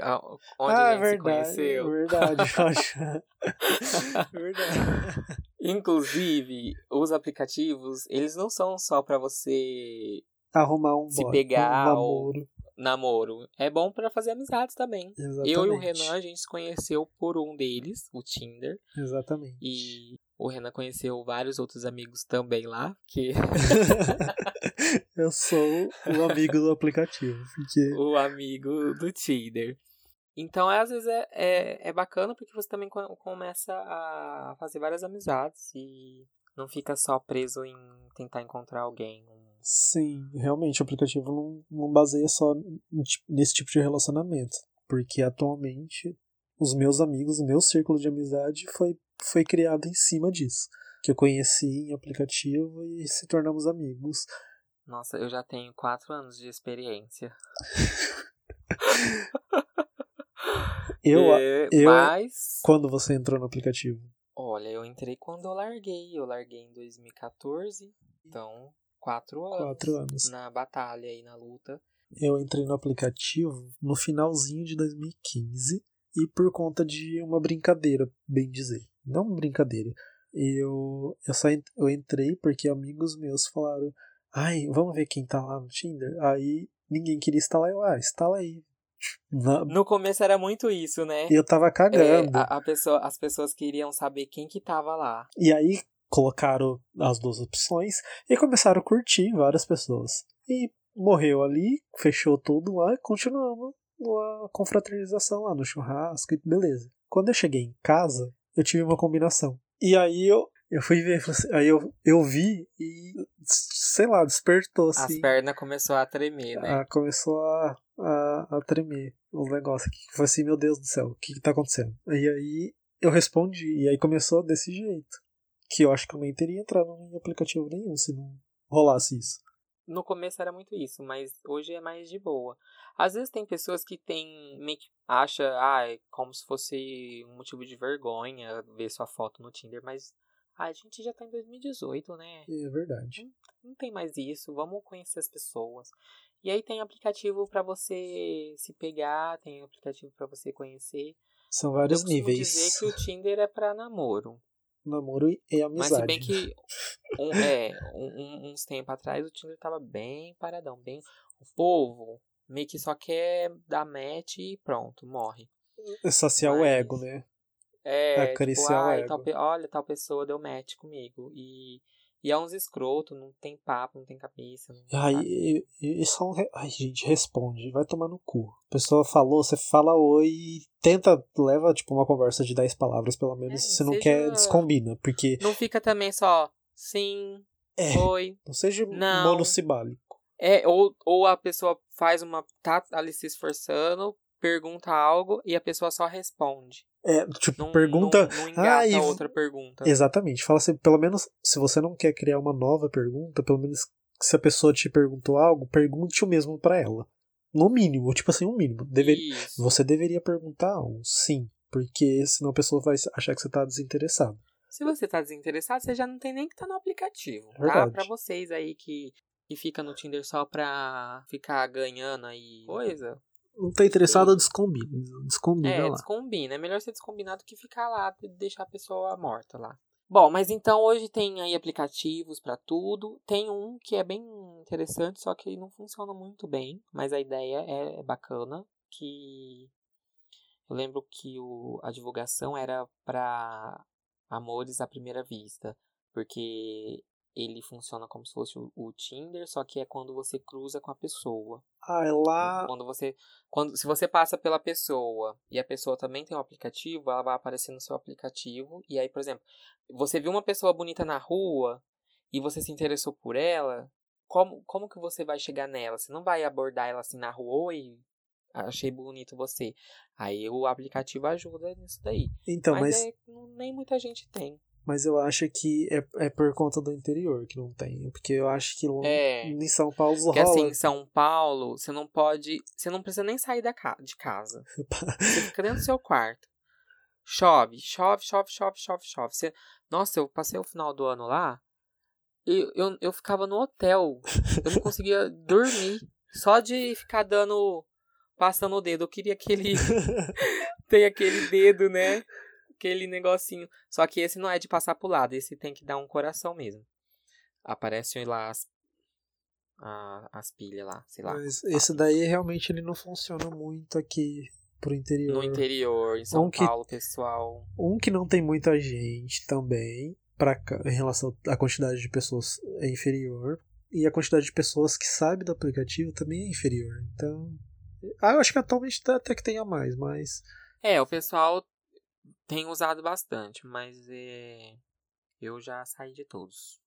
onde ah, a é gente se verdade, conheceu. verdade, acho. verdade. Inclusive, os aplicativos, eles não são só para você Arrumar um Se pegar um namoro. namoro. É bom para fazer amizades também. Exatamente. Eu e o Renan, a gente se conheceu por um deles, o Tinder. Exatamente. E o Renan conheceu vários outros amigos também lá, que eu sou o amigo do aplicativo. Porque o amigo do Tinder. Então, é, às vezes é, é, é bacana porque você também co- começa a fazer várias amizades e não fica só preso em tentar encontrar alguém. Sim, realmente o aplicativo não, não baseia só nesse tipo de relacionamento. Porque atualmente os meus amigos, o meu círculo de amizade foi, foi criado em cima disso. Que eu conheci em aplicativo e se tornamos amigos. Nossa, eu já tenho quatro anos de experiência. Eu, É, eu- Mas, quando você entrou no aplicativo? olha, eu entrei quando eu larguei. Eu larguei em 2014. Então, quatro anos. Quatro anos. Na batalha e na luta. Eu entrei no aplicativo no finalzinho de 2015 e por conta de uma brincadeira, bem dizer. Não uma brincadeira. Eu, eu só en- eu entrei porque amigos meus falaram: Ai, vamos ver quem tá lá no Tinder. Aí ninguém queria instalar. Eu, ah, instala aí. Na- No começo era muito isso, né? E eu tava É, cagando. a, a pessoa, as pessoas queriam saber quem que tava lá. E aí colocaram as duas opções e começaram a curtir várias pessoas. E morreu ali, fechou tudo lá e continuamos a confraternização lá no churrasco e beleza. Quando eu cheguei em casa, eu tive uma combinação. E aí eu, eu fui ver, assim, aí eu, eu vi e, sei lá, despertou As assim. pernas começou a tremer, né? Ah, começou a, a, a tremer os negócios aqui. Foi assim, meu Deus do céu, o que, que tá acontecendo? E aí eu respondi, e aí começou desse jeito. Que eu acho que eu nem teria entrado em aplicativo nenhum se não rolasse isso. No começo era muito isso, mas hoje é mais de boa. Às vezes tem pessoas que tem meio que acha, ah, é como se fosse um motivo de vergonha ver sua foto no Tinder, mas a gente já tá em 2018, né? É verdade. Não tem mais isso, vamos conhecer as pessoas. E aí tem aplicativo pra você se pegar, tem aplicativo pra você conhecer. São vários eu níveis. dizer que o Tinder é pra namoro. Namoro e amizade. Mas se bem que um, é, um- uns tempos atrás o Tinder tava bem paradão, bem. O povo meio que só quer dar match e pronto, morre. É saciar o Mas- ego, né? É, tipo, Acariciar o ai, ego. tal olha, tal pessoa deu match comigo. E, e é uns escroto, não tem papo, não tem cabeça. Não, Ai, sabe? e, e, e só um re- Ai, gente, responde. Vai tomar no cu. A pessoa falou, você fala oi e tenta, leva tipo uma conversa de 10 palavras, pelo menos. É, se não quer, descombina. Porque Não fica também só sim, é, oi. não seja Não. monossibálico. É, ou, ou a pessoa faz uma. tá ali se esforçando, pergunta algo e a pessoa só responde. É, tipo, Não, pergunta. Não, não engata "Ah, e- outra pergunta. Exatamente. Fala assim, pelo menos, se você não quer criar uma nova pergunta, pelo menos se a pessoa te perguntou algo, pergunte o mesmo pra ela. No mínimo, tipo assim, um mínimo. Deveria, Isso. você deveria perguntar algo, sim. Porque senão a pessoa vai achar que você tá desinteressado. Se você tá desinteressado, você já não tem nem que estar no aplicativo, tá? Verdade. Pra vocês aí que, que fica no Tinder só pra ficar ganhando aí coisa. Não tá interessado, descombina. Descombina É, lá. descombina. É melhor ser descombinado que ficar lá e deixar a pessoa morta lá. Bom, mas então hoje tem aí aplicativos pra tudo. Tem um que é bem interessante, só que não funciona muito bem. Mas a ideia é bacana. Que eu lembro que o, a divulgação era pra amores à primeira vista. Porque ele funciona como se fosse o, Tinder, só que é quando você cruza com a pessoa. Ah, é lá. Quando você. Quando, se você passa pela pessoa e a pessoa também tem um aplicativo, ela vai aparecer no seu aplicativo. E aí, por exemplo, você viu uma pessoa bonita na rua e você se interessou por ela, como, como que você vai chegar nela? Você não vai abordar ela assim na rua, oi, achei bonito você. Aí o aplicativo ajuda nisso daí. Então, mas mas, é, nem muita gente tem. Mas eu acho que é, é por conta do interior que não tem. Porque eu acho que É. em São Paulo Porque rola. assim, em São Paulo, você não pode. Você não precisa nem sair da ca de casa. Você fica dentro do seu quarto. Chove, chove, chove, chove, chove, chove. Você... Nossa, eu passei o final do ano lá. E eu, eu ficava no hotel. Eu não conseguia dormir. Só de ficar dando. Passando o dedo. Eu queria aquele. tem aquele dedo, né? Aquele negocinho. Só que esse não é de passar pro lado. Esse tem que dar um coração mesmo. Aparecem lá as. a- as pilhas lá, sei lá. Mas esse daí realmente ele não funciona muito aqui pro interior. No interior, em São Um que- Paulo, pessoal. Um que não tem muita gente também, pra, em relação à quantidade de pessoas, é inferior. E a quantidade de pessoas que sabe do aplicativo também é inferior. Então. Ah, eu acho que atualmente tá- até que tenha mais, mas. É, o pessoal tem usado bastante, mas é, eu já saí de todos.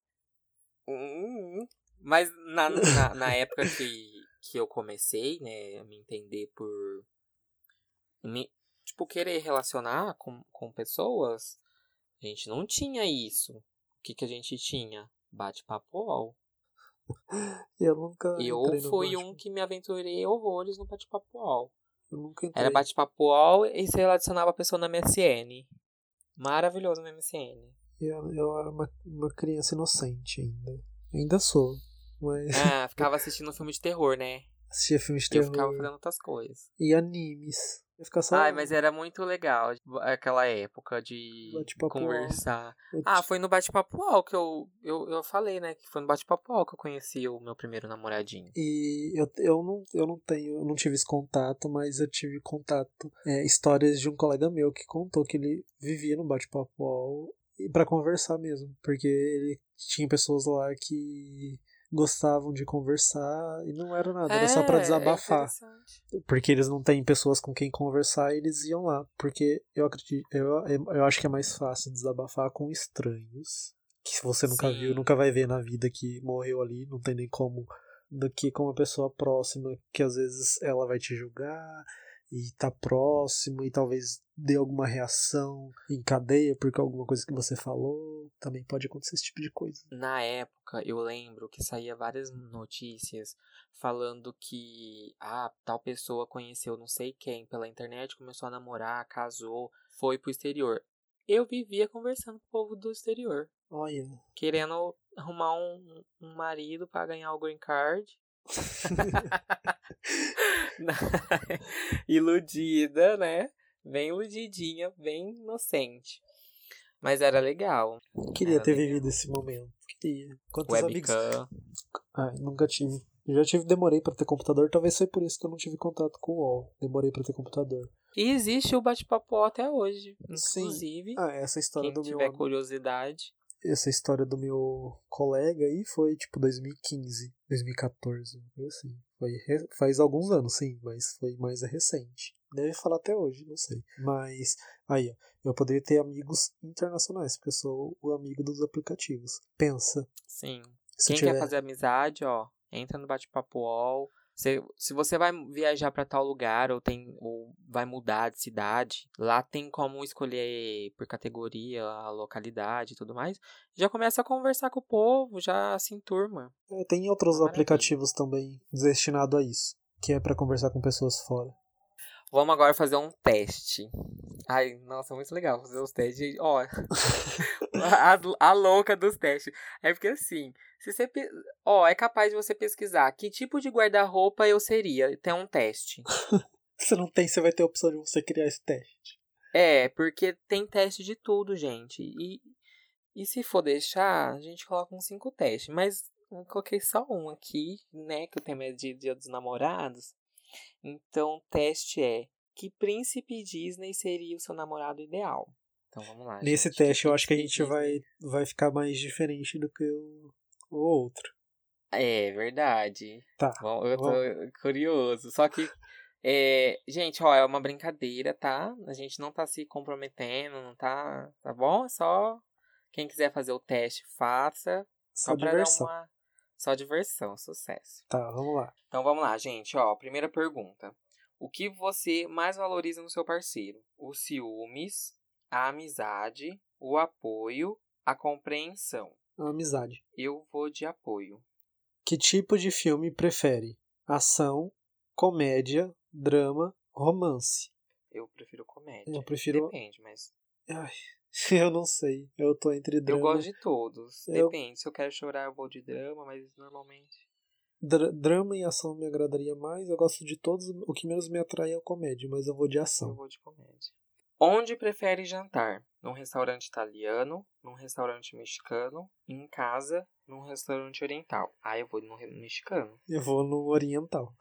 Hum, Mas na, na, na época que, que eu comecei, né, a me entender por. Me, tipo, querer relacionar com, com pessoas, a gente não tinha isso. O que, que a gente tinha? Bate-papo UOL. Eu nunca. Eu fui um que me aventurei horrores no bate-papo UOL. Eu nunca entrei. Era bate-papo UOL e você adicionava a pessoa na MSN. Maravilhoso no MSN. Eu, eu era uma, uma criança inocente ainda. Ainda sou. Mas Ah, ficava assistindo filme de terror, né? assistia filmes de Eu terror ficava fazendo outras coisas. e animes. Só. Ai, mas era muito legal aquela época de conversar. Ah, ti- foi no bate-papo UOL que eu, eu, eu falei, né? Que foi no bate-papo UOL que eu conheci o meu primeiro namoradinho. E eu, eu, não, eu não tenho, eu não tive esse contato, mas eu tive contato, é, histórias de um colega meu que contou que ele vivia no bate-papo UOL e para conversar mesmo, porque ele tinha pessoas lá que gostavam de conversar e não era nada, era só pra É, desabafar. É porque eles não têm pessoas com quem conversar, eles iam lá, porque eu acredito, eu, eu acho que é mais fácil desabafar com estranhos, que você nunca Sim. viu, nunca vai ver na vida que morreu ali, não tem nem como do que com uma pessoa próxima que às vezes ela vai te julgar e tá próximo e talvez dê alguma reação em cadeia porque alguma coisa que você falou, também pode acontecer esse tipo de coisa. Na época, eu lembro que saía várias notícias falando que ah, tal pessoa conheceu não sei quem pela internet, começou a namorar, casou, foi pro exterior. Eu vivia conversando com o povo do exterior, Olha, querendo arrumar um, um marido pra ganhar o green card. Iludida, né? bem iludidinha, bem inocente. Mas era legal. Queria Era ter legal. vivido esse momento. Queria. Quantos amigos. Webcam. Ai, nunca tive. Eu já tive, demorei pra ter computador, talvez foi por isso que eu não tive contato com o UOL. Demorei pra ter computador. E existe o bate-papo até hoje. Sim. Inclusive, Ah, essa história quem do meu tiver am- curiosidade. Essa história do meu colega aí foi tipo 2015, 2014, foi assim. Foi re- faz alguns anos, sim, mas foi mais recente. Deve falar até hoje, não sei. Mas aí, ó, eu poderia ter amigos internacionais, porque eu sou o amigo dos aplicativos. Pensa, Sim. se Quem tiver quer fazer amizade, ó, entra no bate-papo UOL. Se, se você vai viajar pra tal lugar ou tem ou vai mudar de cidade, lá tem como escolher por categoria a localidade e tudo mais. Já começa a conversar com o povo, já se enturma. É, tem outros Maravilha. aplicativos também destinados a isso, que é pra conversar com pessoas fora. Vamos agora fazer um teste. Ai, nossa, muito legal fazer os testes. Ó, a, a louca dos testes. É porque assim, se você. Ó, é capaz de você pesquisar que tipo de guarda-roupa eu seria. Tem um teste. Se não tem, você vai ter a opção de você criar esse teste. É, porque tem teste de tudo, gente. E, e se for deixar, a gente coloca uns cinco testes. Mas eu coloquei só um aqui, né? Que o tema é de Dia dos Namorados. Então, o teste é: que príncipe Disney seria o seu namorado ideal? Então vamos lá. Nesse gente. Teste eu acho que a gente vai, vai ficar mais diferente do que o, o outro. É verdade. Tá. Bom, eu tô curioso. Só que, é, gente, ó, é uma brincadeira, tá? A gente não tá se comprometendo, não tá. Tá bom? É só. Quem quiser fazer o teste, faça. Só Só pra diversão. dar uma. Só diversão, sucesso. Tá, vamos lá. Então vamos lá, gente. Ó, primeira pergunta. O que você mais valoriza no seu parceiro? Os ciúmes, a amizade, o apoio, a compreensão. A amizade. Eu vou de apoio. Que tipo de filme prefere? Ação, comédia, drama, romance? Eu prefiro comédia. Eu prefiro. Depende, mas. Ai, eu não sei. Eu tô entre Eu drama. gosto de todos. Eu- Depende. Se eu quero chorar, eu vou de drama, mas normalmente. Dra- drama e ação me agradaria mais. Eu gosto de todos. O que menos me atrai é a comédia, mas eu vou de Eu ação. vou de comédia. Onde prefere jantar? Num restaurante italiano, num restaurante mexicano, em casa, num restaurante oriental. Ah, eu vou no mexicano. Eu vou no oriental.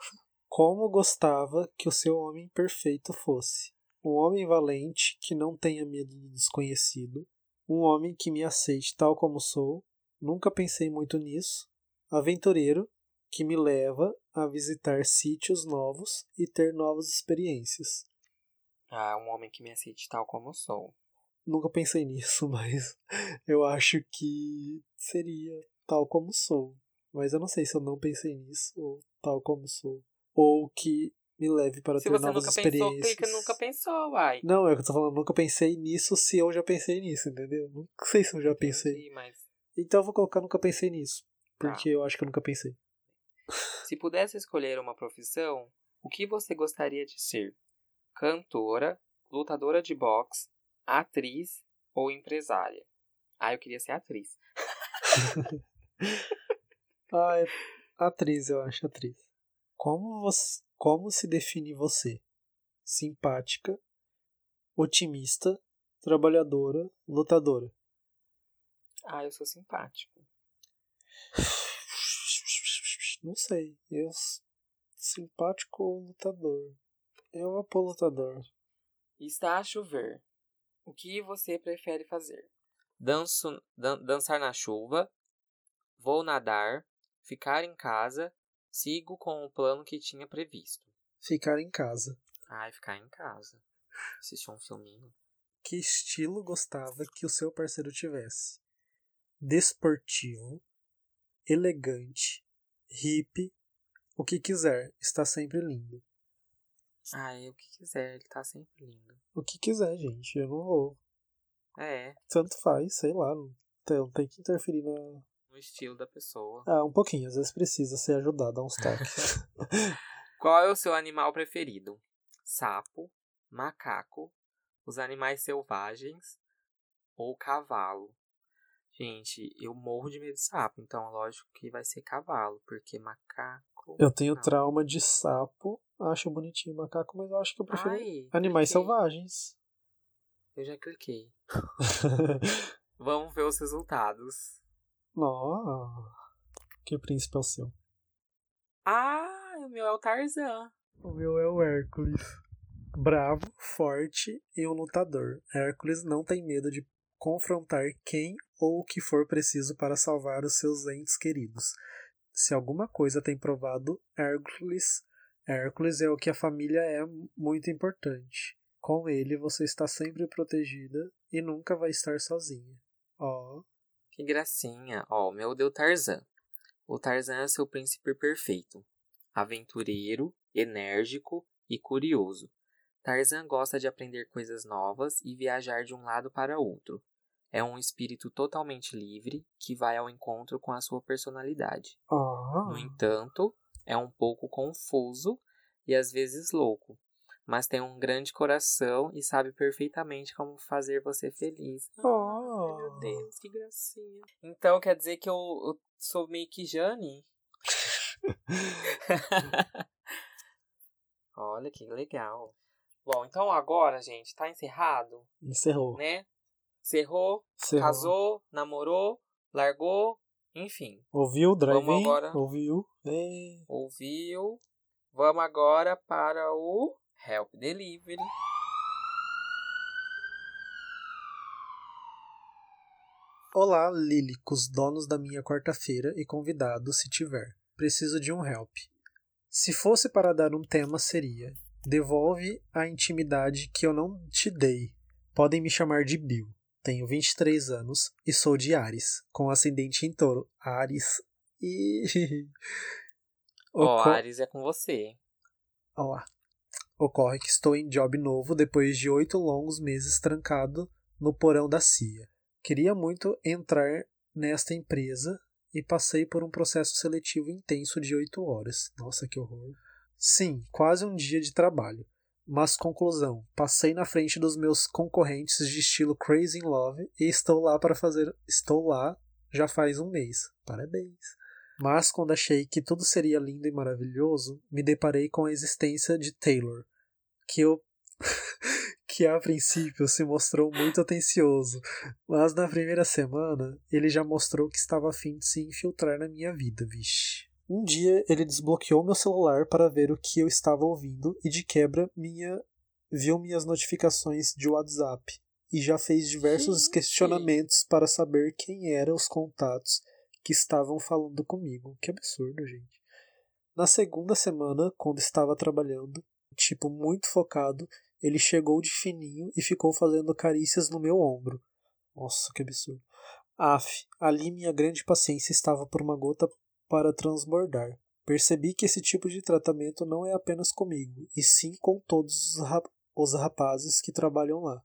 Como gostava que o seu homem perfeito fosse? Um homem valente que não tenha medo do desconhecido. Um homem que me aceite tal como sou. Nunca pensei muito nisso. Aventureiro que me leva a visitar sítios novos e ter novas experiências. Ah, um homem que me aceite tal como sou. Nunca pensei nisso, mas eu acho que seria tal como sou. Mas eu não sei se eu não pensei nisso ou tal como sou. Ou que me leve para Se ter você novas nunca pensou, experiências. clica nunca pensou, uai. Não, é o que eu tô falando, nunca pensei nisso se eu já pensei nisso, entendeu? Não sei se eu já pensei. Entendi, mas Então eu vou colocar nunca pensei nisso. Tá. Porque eu acho que eu nunca pensei. se pudesse escolher uma profissão, o que você gostaria de ser? Cantora, lutadora de boxe, atriz ou empresária? Ah, eu queria ser atriz. Ah, é atriz, eu acho, atriz. Como, você, como se define você? Simpática, otimista, trabalhadora, lutadora. Ah, eu sou simpático. Não sei. Eu simpático ou lutador? Eu pôr lutador. Está a chover. O que você prefere fazer? Danço, dan- dançar na chuva, vou nadar, ficar em casa, sigo com o plano que tinha previsto. Ficar em casa. Ai, ficar em casa. Assistir um filminho. Que estilo gostava que o seu parceiro tivesse? Desportivo, elegante, hippie, o que quiser, está sempre lindo. Ai, o que quiser, ele tá sempre lindo. O que quiser, gente, eu não vou. É, Tanto faz, sei lá, não tem, não tem que interferir na. No estilo da pessoa. Ah, um pouquinho, às vezes precisa ser ajudado, dar uns toques. Qual é o seu animal preferido? Sapo, macaco, os animais selvagens ou cavalo? Gente, eu morro de medo de sapo, então lógico que vai ser cavalo, porque macaco. Eu tenho não. trauma de sapo, acho bonitinho macaco, mas eu acho que eu prefiro Ai, animais cliquei. selvagens. Eu já cliquei. Vamos ver os resultados. Nossa, que príncipe é o seu? Ah, o meu é o Tarzan. O meu é o Hércules. Bravo, forte e um lutador. Hércules não tem medo de confrontar quem ou o que for preciso para salvar os seus entes queridos. Se alguma coisa tem provado, Hércules, Hércules é o que a família é muito importante. Com ele você está sempre protegida e nunca vai estar sozinha. Ó, Que gracinha. Ó, o meu deu Tarzan. O Tarzan é seu príncipe perfeito. Aventureiro, enérgico e curioso. Tarzan gosta de aprender coisas novas e viajar de um lado para outro. É um espírito totalmente livre que vai ao encontro com a sua personalidade. No entanto, é um pouco confuso e às vezes louco, mas tem um grande coração e sabe perfeitamente como fazer você feliz. ó. Meu Deus, que gracinha. Então quer dizer que eu, eu sou meio que Jane? Olha que legal. Bom, então agora, gente, tá encerrado, Encerrou. né? Encerrou, Encerrou. casou, namorou, largou, enfim. Ouviu, drive Vamos agora. Ouviu. É. ouviu. Vamos agora para o Help Delivery. Olá, lílicos, donos da minha quarta-feira e convidados, se tiver. Preciso de um help. Se fosse para dar um tema, seria: Devolve a intimidade que eu não te dei. Podem me chamar de Bill. Tenho 23 anos e sou de Ares, com ascendente em touro. Ares. E. Ó, Oco- Ares é com você. Ó lá. Ocorre que estou em job novo depois de oito longos meses trancado no porão da CIA. Queria muito entrar nesta empresa e passei por um processo seletivo intenso de oito horas. Nossa, que horror. Sim, quase um dia de trabalho. Mas conclusão, passei na frente dos meus concorrentes de estilo Crazy in Love e estou lá para fazer. Estou lá já faz um mês. Parabéns. Mas quando achei que tudo seria lindo e maravilhoso, me deparei com a existência de Taylor, que eu que a princípio se mostrou muito atencioso, mas na primeira semana ele já mostrou que estava a fim de se infiltrar na minha vida, vixe. Um dia ele desbloqueou meu celular para ver o que eu estava ouvindo e de quebra minha viu minhas notificações de WhatsApp e já fez diversos Gente. questionamentos para saber quem eram os contatos que estavam falando comigo. Que absurdo, gente. Na segunda semana, quando estava trabalhando, tipo muito focado, ele chegou de fininho e ficou fazendo carícias no meu ombro. Nossa, que absurdo. Af, ali minha grande paciência estava por uma gota para transbordar. Percebi que esse tipo de tratamento não é apenas comigo, e sim com todos os, rap os rapazes que trabalham lá.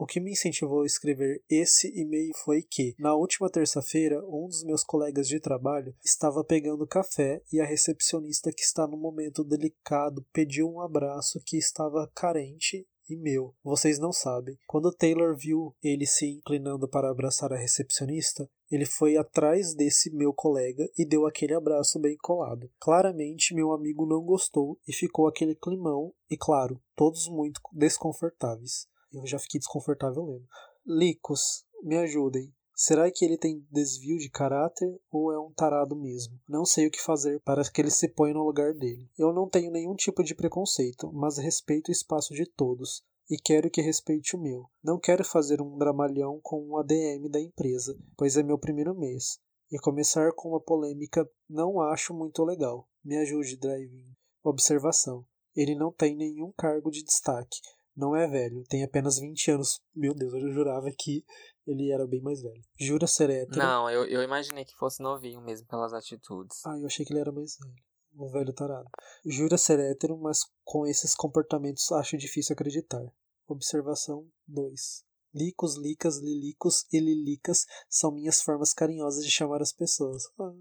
O que me incentivou a escrever esse e-mail foi que, na última terça-feira, um dos meus colegas de trabalho estava pegando café e a recepcionista, que está num momento delicado, pediu um abraço que estava carente e meu. Vocês não sabem. Quando Taylor viu ele se inclinando para abraçar a recepcionista, ele foi atrás desse meu colega e deu aquele abraço bem colado. Claramente, meu amigo não gostou e ficou aquele climão, e claro, todos muito desconfortáveis. Eu já fiquei desconfortável lendo. Licos, me ajudem. Será que ele tem desvio de caráter ou é um tarado mesmo? Não sei o que fazer para que ele se ponha no lugar dele. Eu não tenho nenhum tipo de preconceito, mas respeito o espaço de todos e quero que respeite o meu. Não quero fazer um dramalhão com um ADM da empresa, pois é meu primeiro mês. E começar com uma polêmica não acho muito legal. Me ajude, Driving. Observação. Ele não tem nenhum cargo de destaque. Não é velho, tem apenas 20 anos. Meu Deus, eu jurava que ele era bem mais velho. Jura ser hétero? Não, eu, eu imaginei que fosse novinho mesmo pelas atitudes. Ah, eu achei que ele era mais velho. O velho tarado. Jura ser hétero, mas com esses comportamentos acho difícil acreditar. Observação 2. Licos, licas, lilicos e lilicas são minhas formas carinhosas de chamar as pessoas. Ah,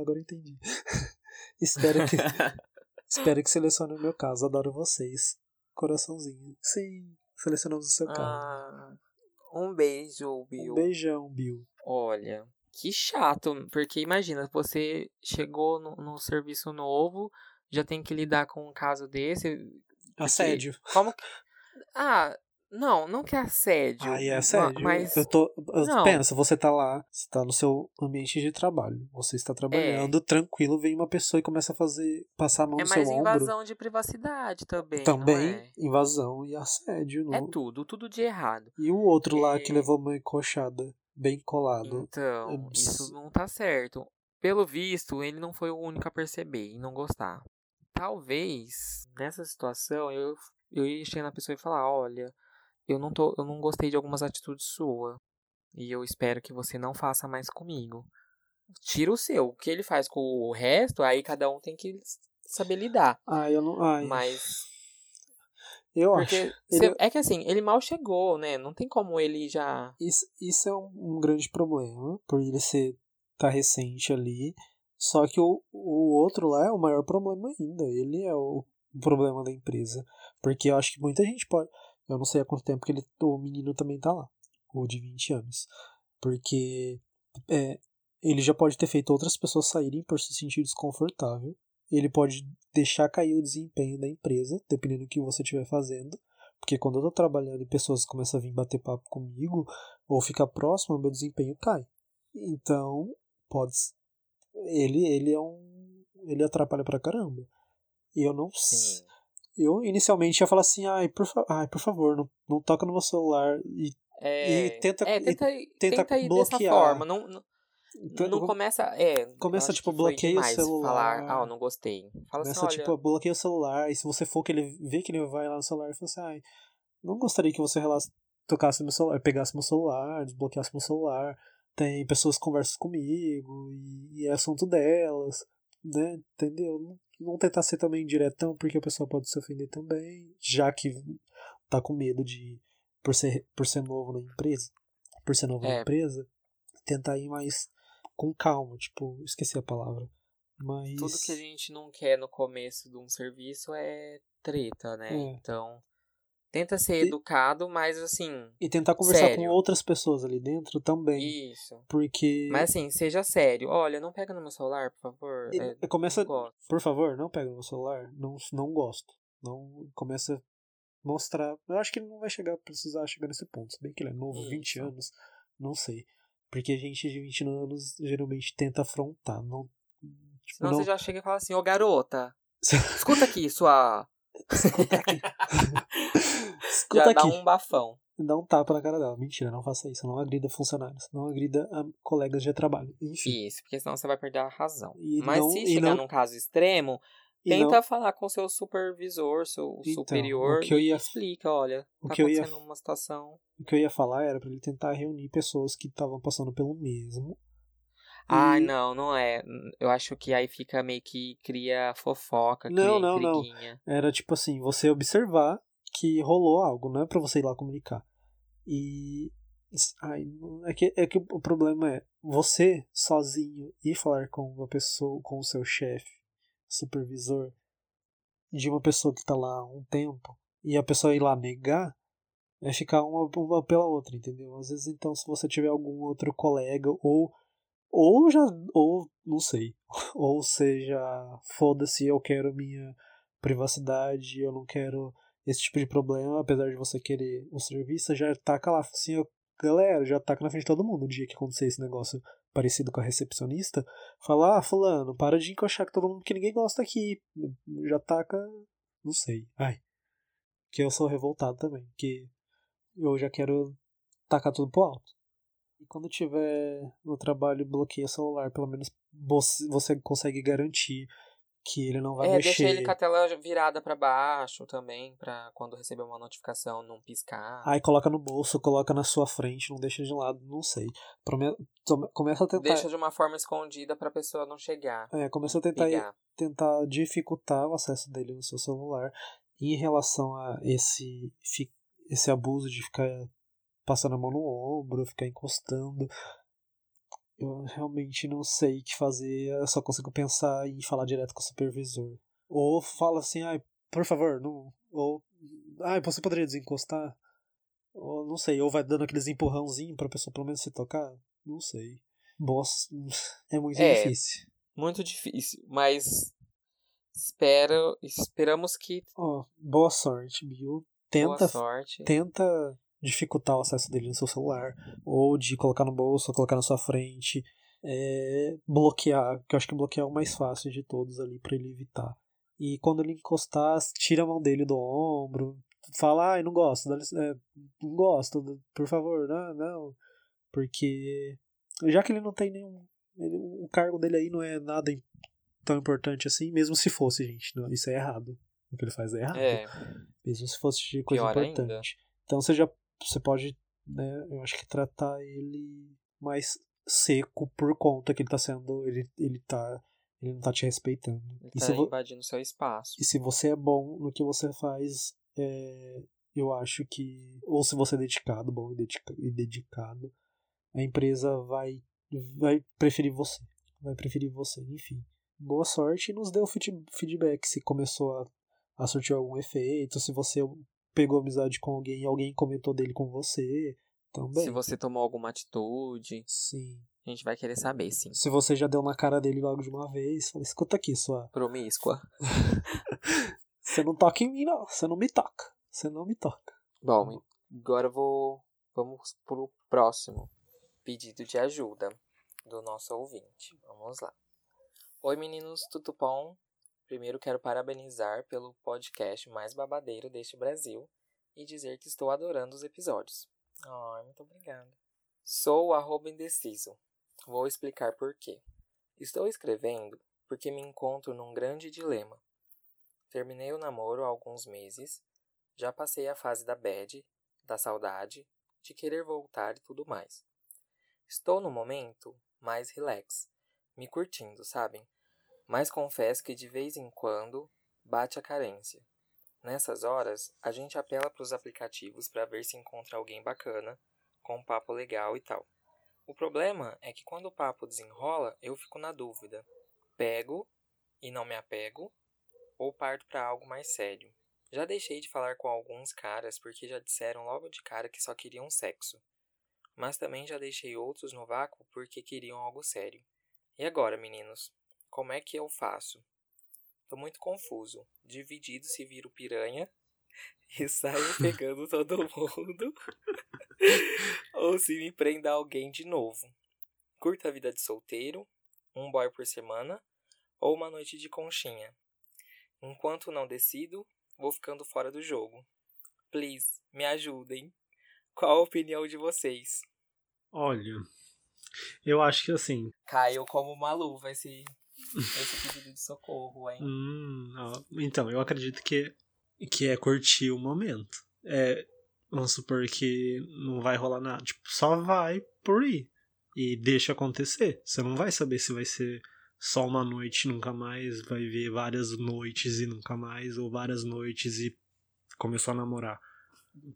agora entendi. espero que espero que selecione o meu caso. Adoro vocês. Coraçãozinho. Sim, selecionamos o seu caso. Ah, um beijo, Bill. Um beijão, Bill. Olha, que chato, porque imagina, você chegou no, no serviço novo, já tem que lidar com um caso desse. Assédio. Como que... Ah, não, não que é assédio. Ah, é assédio. Mas. Eu tô. Eu pensa, você tá lá, você tá no seu ambiente de trabalho. Você está trabalhando, é. tranquilo, vem uma pessoa e começa a fazer. passar a mão é no seu ombro. É mais invasão de privacidade também. Também, é? invasão e assédio. Não? É tudo, tudo de errado. E o outro lá que levou uma encoxada bem colado. Então, é isso não tá certo. Pelo visto, ele não foi o único a perceber e não gostar. Talvez, nessa situação, eu, eu ia chegar na pessoa e falar, olha eu não, tô, eu não gostei de algumas atitudes sua. E eu espero que você não faça mais comigo. Tira o seu. O que ele faz com o resto, aí cada um tem que saber lidar. Ah, eu não. Ai. Mas. Eu Porque acho. Ele... É que assim, ele mal chegou, né? Não tem como ele já. Isso, isso é um, um grande problema, por ele ser tá recente ali. Só que o, o outro lá é o maior problema ainda. Ele é o, o problema da empresa. Porque eu acho que muita gente pode. Eu não sei há quanto tempo que ele, o menino também tá lá, o de 20 anos. Porque é, ele já pode ter feito outras pessoas saírem por se sentir desconfortável. Ele pode deixar cair o desempenho da empresa, dependendo do que você estiver fazendo. Porque quando eu tô trabalhando e pessoas começam a vir bater papo comigo, ou ficar próximo, meu desempenho cai. Então, pode. Ele, ele é um. Ele atrapalha pra caramba. E eu não. Sim eu inicialmente ia falar assim, ai, por, fa ai, por favor, não, não toca no meu celular e, é, e tenta, é, tenta, e, tenta, tenta ir bloquear. dessa forma, não, não, então, não começa, é, começa tipo bloqueia o celular, falar, ah, eu não gostei. Fala começa assim, tipo bloqueia o celular e se você for que ele vê que ele vai lá no celular e fala assim, ai, não gostaria que você tocasse meu celular, pegasse meu celular, desbloqueasse meu celular. Tem pessoas que conversam comigo e, e é assunto delas, né? Entendeu? Não tentar ser também diretão, porque a pessoa pode se ofender também, já que tá com medo de, por ser, por ser novo na empresa, por ser novo é. na empresa, tentar ir mais com calma, tipo, esqueci a palavra. Mas... Tudo que a gente não quer no começo de um serviço é treta, né? É. Então, Tenta ser e, educado, mas assim. E tentar conversar sério. com outras pessoas ali dentro também. Isso. Porque. Mas assim, seja sério. Olha, não pega no meu celular, por favor. E, é, começa. Por favor, não pega no meu celular. Não, não gosto. Não começa a mostrar. Eu acho que ele não vai chegar precisar chegar nesse ponto. Se bem que ele é novo, Isso. 20 anos. Não sei. Porque a gente de 20 anos geralmente tenta afrontar. Não, tipo, Senão não... você já chega e fala assim, ô garota. escuta aqui, sua. Escuta aqui. Já aqui. dá um bafão. Dá um tapa na cara dela. Mentira, não faça isso. Não agrida funcionários. Não agrida ah, colegas de trabalho. Enfim. Isso, porque senão você vai perder a razão. E Mas não, se chegar não... num caso extremo, tenta não... falar com seu supervisor, seu então, superior, o que eu ia... e explica, olha, o tá que acontecendo eu ia... uma situação... O que eu ia falar era para ele tentar reunir pessoas que estavam passando pelo mesmo. Ah, e... não, não é. Eu acho que aí fica meio que cria fofoca, não, cria não, intriguinha. Não. Era tipo assim, você observar que rolou algo, não é para você ir lá comunicar. E ai, é que é que o problema é você sozinho ir falar com uma pessoa, com o seu chefe, supervisor de uma pessoa que tá lá há um tempo e a pessoa ir lá negar, é ficar uma, uma pela outra, entendeu? Às vezes então se você tiver algum outro colega ou ou já ou não sei, ou seja, foda-se, eu quero minha privacidade, eu não quero esse tipo de problema, apesar de você querer o serviço, já taca lá, assim, galera, já taca na frente de todo mundo. O dia que acontecer esse negócio parecido com a recepcionista, fala, ah, fulano, para de encoxar com todo mundo que ninguém gosta aqui. Já taca, não sei. Ai. Que eu sou revoltado também, que eu já quero tacar tudo pro alto. E quando tiver no trabalho bloqueia o celular, pelo menos você consegue garantir que ele não vai é, mexer. deixa ele com a tela virada para baixo também, para quando receber uma notificação não piscar. Aí coloca no bolso, coloca na sua frente, não deixa de lado, não sei. Prome... Começa a tentar. Deixa de uma forma escondida para a pessoa não chegar. É, começa a tentar tentar dificultar o acesso dele no seu celular em relação a esse esse abuso de ficar passando a mão no ombro, ficar encostando eu realmente não sei o que fazer, eu só consigo pensar em falar direto com o supervisor. Ou fala assim, ai, por favor, não. Ou. Ai, você poderia desencostar? Ou não sei, ou vai dando aqueles empurrãozinhos pra pessoa pelo menos se tocar. Não sei. Boss é muito É. difícil. Muito difícil, mas espero, esperamos que Ó, boa sorte, Bill. boa Tenta, sorte. tenta dificultar o acesso dele no seu celular, ou de colocar no bolso, ou colocar na sua frente. É, bloquear, que eu acho que bloquear é o mais fácil de todos ali pra ele evitar. E quando ele encostar, tira a mão dele do ombro, fala, ai, não gosto, é, não gosto, por favor, não, não. Porque já que ele não tem nenhum. ele- o cargo dele aí não é nada tão importante assim, mesmo se fosse, gente. Não, isso é errado. O que ele faz é errado. É, Mesmo se fosse de coisa Pior importante. Então você já você pode, né, eu acho que tratar ele mais seco por conta que ele tá sendo, ele, ele tá, ele não tá te respeitando. ele E tá se, invadindo seu espaço. e se você é bom no que você faz, é, eu acho que, ou se você é dedicado, bom e dedica- dedicado, a empresa vai, vai preferir você. Vai preferir você, enfim. Boa sorte e nos dê o feed- feedback se começou a, a surtir algum efeito, se você pegou amizade com alguém e alguém comentou dele com você também. Se você tomou alguma atitude, Sim. a gente vai querer saber, sim. Se você já deu na cara dele logo de uma vez, fala, escuta aqui, sua. Promíscua. Você não toca em mim, não. Você não me toca. Você não me toca. Bom, agora eu vou. Vamos pro próximo pedido de ajuda do nosso ouvinte. Vamos lá. Oi, meninos, tudo bom? Primeiro quero parabenizar pelo podcast mais babadeiro deste Brasil e dizer que estou adorando os episódios. Ai, muito obrigada. Sou o arroba indeciso. Vou explicar por quê. Estou escrevendo porque me encontro num grande dilema. Terminei o namoro há alguns meses, já passei a fase da bad, da saudade, de querer voltar e tudo mais. Estou no momento mais relax, me curtindo, sabem? Mas confesso que de vez em quando bate a carência. Nessas horas, a gente apela para os aplicativos para ver se encontra alguém bacana, com um papo legal e tal. O problema é que quando o papo desenrola, eu fico na dúvida. Pego e não me apego, ou parto para algo mais sério. Já deixei de falar com alguns caras porque já disseram logo de cara que só queriam sexo. Mas também já deixei outros no vácuo porque queriam algo sério. E agora, meninos? Como é que eu faço? Tô muito confuso. Dividido se viro piranha e saio pegando todo mundo. ou se me prenda alguém de novo. Curta a vida de solteiro, um boy por semana ou uma noite de conchinha. Enquanto não decido, vou ficando fora do jogo. Please, me ajudem. Qual a opinião de vocês? Olha, eu acho que assim. Caiu como uma luva esse, esse pedido de socorro, hein? Hum, então, eu acredito que, que é curtir o momento. É, vamos supor que não vai rolar nada. Tipo, só vai por ir. E deixa acontecer. Você não vai saber se vai ser só uma noite e nunca mais, vai ver várias noites e nunca mais, ou várias noites e começou a namorar.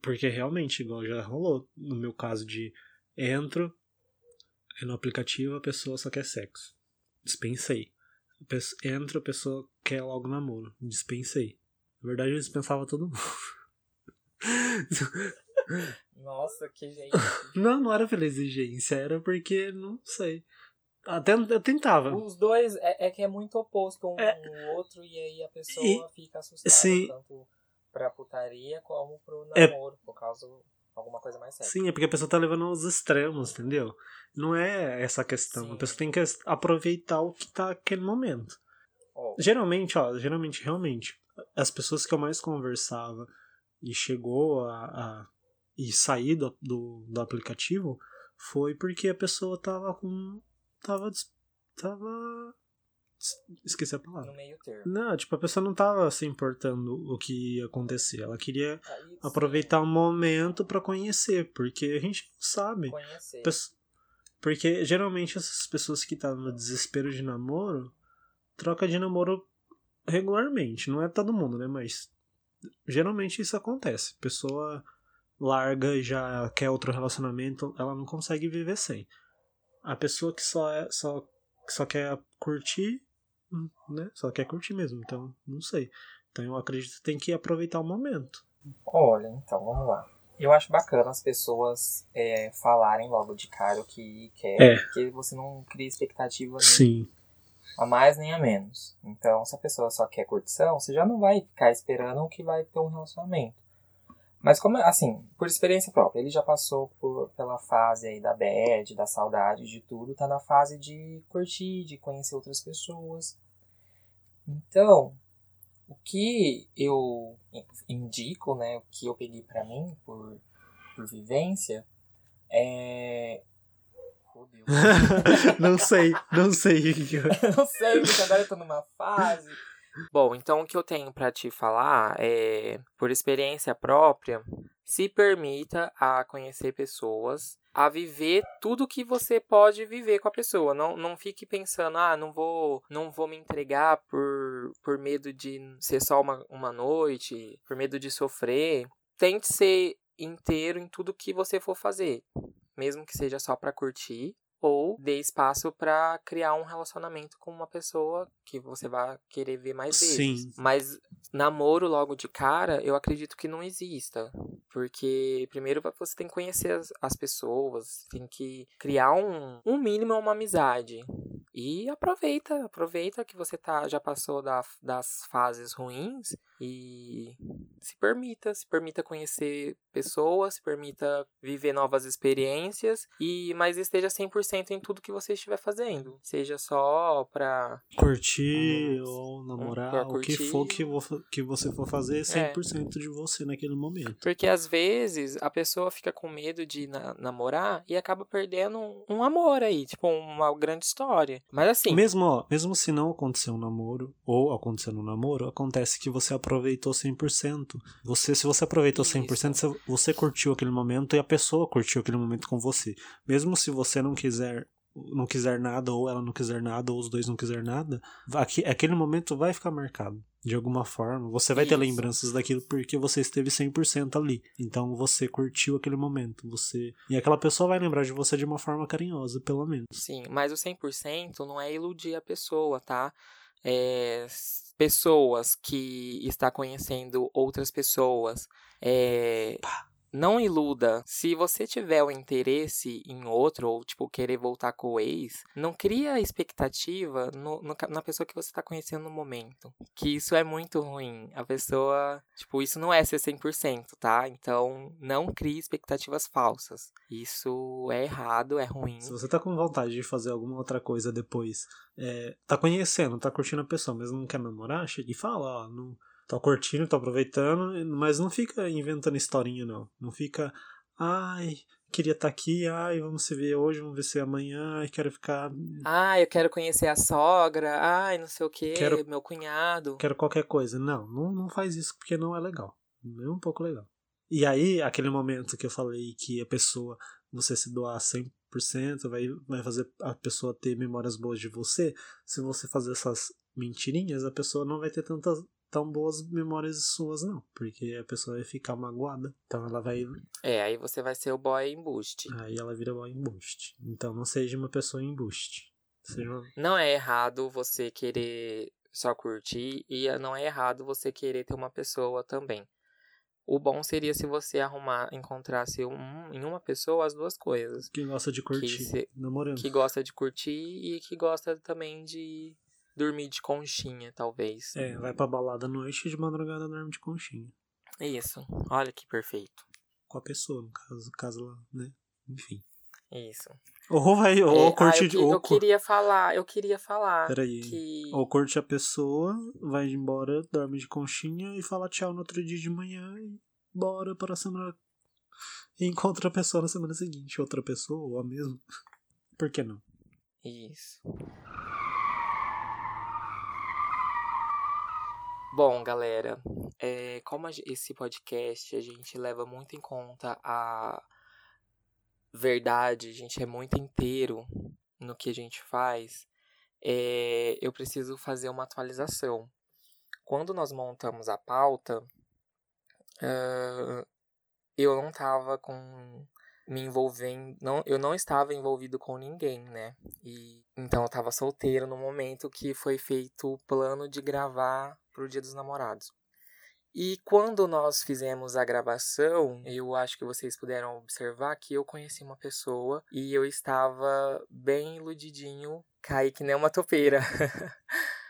Porque realmente, igual já rolou, no meu caso de entro é no aplicativo, a pessoa só quer sexo. Dispensei. A pesso- Entro, a pessoa quer logo namoro. Dispensei. Na verdade, eu dispensava todo mundo. Nossa, que gente. Não, não era pela exigência, era porque, não sei. Até eu tentava. Os dois é, é que é muito oposto um É. no outro e aí a pessoa E- fica assustada sim. tanto pra putaria como pro É. namoro, por causa alguma coisa mais séria. Sim, é porque a pessoa tá levando aos extremos, entendeu? Não é essa a questão. Sim. A pessoa tem que aproveitar o que tá naquele momento. Ó, Geralmente, ó, geralmente, realmente, as pessoas que eu mais conversava e chegou a, a e sair do, do, do aplicativo foi porque a pessoa tava com. tava. tava. Esqueci a palavra. no meio termo. Não, tipo, a pessoa não tava se importando o que ia acontecer. Ela queria Aí, sim, aproveitar o momento pra conhecer, porque a gente não sabe. Conhecer. Porque geralmente essas pessoas que estão no desespero de namoro troca de namoro regularmente. Não é todo mundo, né? Mas geralmente isso acontece. Pessoa larga e já quer outro relacionamento, ela não consegue viver sem. A pessoa que só é só, só quer curtir, né? Só quer curtir mesmo. Então, não sei. Então eu acredito que tem que aproveitar o momento. Olha, então, vamos lá. Eu acho bacana as pessoas é, falarem logo de cara o que quer, É. porque você não cria expectativa nem Sim. a mais nem a menos. Então, se a pessoa só quer curtição, você já não vai ficar esperando que vai ter um relacionamento. Mas como, assim, por experiência própria, ele já passou por, pela fase aí da bad, da saudade, de tudo, tá na fase de curtir, de conhecer outras pessoas. Então, o que eu indico, né, o que eu peguei pra mim por, por vivência, é... Oh, Deus. não sei, não sei. não sei, porque agora eu tô numa fase. Bom, então o que eu tenho pra te falar é, por experiência própria, se permita a conhecer pessoas, a viver tudo que você pode viver com a pessoa. Não, não fique pensando, ah, não vou, não vou me entregar por, por medo de ser só uma, uma noite, por medo de sofrer. Tente ser inteiro em tudo que você for fazer, mesmo que seja só pra curtir ou dê espaço pra criar um relacionamento com uma pessoa que você vai querer ver mais vezes. Sim. Mas namoro logo de cara, eu acredito que não exista. Porque primeiro você tem que conhecer as, as pessoas, tem que criar um, um mínimo uma amizade. E aproveita, aproveita que você tá, já passou da, das fases ruins e se permita, se permita conhecer pessoas, se permita viver novas experiências e mas esteja 100% em tudo que você estiver fazendo. Seja só pra Curtir Hum, ou pra namorar, o que curtir. for que, vo- que você for fazer, 100% de você naquele momento. Porque às vezes a pessoa fica com medo de na- namorar e acaba perdendo um, amor aí, tipo, uma grande história. Mas assim, Mesmo, ó, mesmo se não aconteceu um namoro, ou aconteceu um namoro, acontece que você aproveitou 100%. Você, se você aproveitou 100%, você, você curtiu aquele momento e a pessoa curtiu aquele momento com você. Mesmo se você não quiser não quiser nada, ou ela não quiser nada, ou os dois não quiser nada, aque- aquele momento vai ficar marcado. De alguma forma. Você vai ter Isso. lembranças daquilo porque você esteve 100% ali. Então você curtiu aquele momento. Você E aquela pessoa vai lembrar de você de uma forma carinhosa, pelo menos. sim, mas o 100% não é iludir a pessoa, tá? É, pessoas que está conhecendo outras pessoas, é, não iluda. Se você tiver o interesse em outro, ou tipo, querer voltar com o ex, não cria expectativa no- no na pessoa que você tá conhecendo no momento. Que isso é muito ruim. A pessoa, tipo, isso não é ser 100%, tá? Então, não crie expectativas falsas. Isso é errado, é ruim. Se você tá com vontade de fazer alguma outra coisa depois, é, tá conhecendo, tá curtindo a pessoa, mas não quer namorar, chega e fala, ó, não, tô curtindo, tô aproveitando, mas não fica inventando historinha, não. Não fica, ai, queria estar aqui, ai, vamos se ver hoje, vamos ver se é amanhã, ai, quero ficar, Ah, eu quero conhecer a sogra. Ai, não sei o que, Quero- meu cunhado. quero qualquer coisa. Não, não, não faz isso porque não é legal. Não é um pouco legal. E aí, aquele momento que eu falei que a pessoa, você se doar 100%, vai, vai fazer a pessoa ter memórias boas de você. Se você fazer essas mentirinhas, a pessoa não vai ter tantas tão boas memórias suas, não. Porque a pessoa vai ficar magoada. Então ela vai. É, aí você vai ser o boy embuste. Aí ela vira mal embuste. Então não seja uma pessoa embuste. Uma... Não é errado você querer só curtir e não é errado você querer ter uma pessoa também. O bom seria se você arrumar, encontrasse um, em uma pessoa as duas coisas. que gosta de curtir. se- namorando. Que gosta de curtir e que gosta também de dormir de conchinha, talvez. É, vai pra balada à noite e de madrugada dorme de conchinha. Isso. Olha que perfeito. Com a pessoa, no caso, caso lá, né? Enfim. Isso. Ou vai, ou É, ah, curte. eu, que- ou, eu queria falar, eu queria falar Peraí. que ou curte a pessoa, vai embora, dorme de conchinha e fala tchau no outro dia de manhã e bora para a semana. E encontra a pessoa na semana seguinte. Outra pessoa, ou a mesma. Por que não? Isso. Bom, galera, é, como esse podcast a gente leva muito em conta a verdade, a gente é muito inteiro no que a gente faz, é, eu preciso fazer uma atualização. Quando nós montamos a pauta, ah, eu não estava com me envolvendo, não, eu não estava envolvido com ninguém, né? E então eu tava solteiro no momento que foi feito o plano de gravar pro Dia dos Namorados. E quando nós fizemos a gravação, eu acho que vocês puderam observar que eu conheci uma pessoa e eu estava bem iludidinho, caí que nem uma topeira.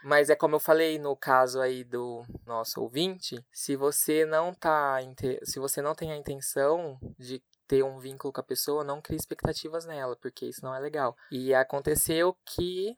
Mas é como eu falei no caso aí do nosso ouvinte, se você não tá, se você não tem a intenção de ter um vínculo com a pessoa, não crie expectativas nela, porque isso não é legal. E aconteceu que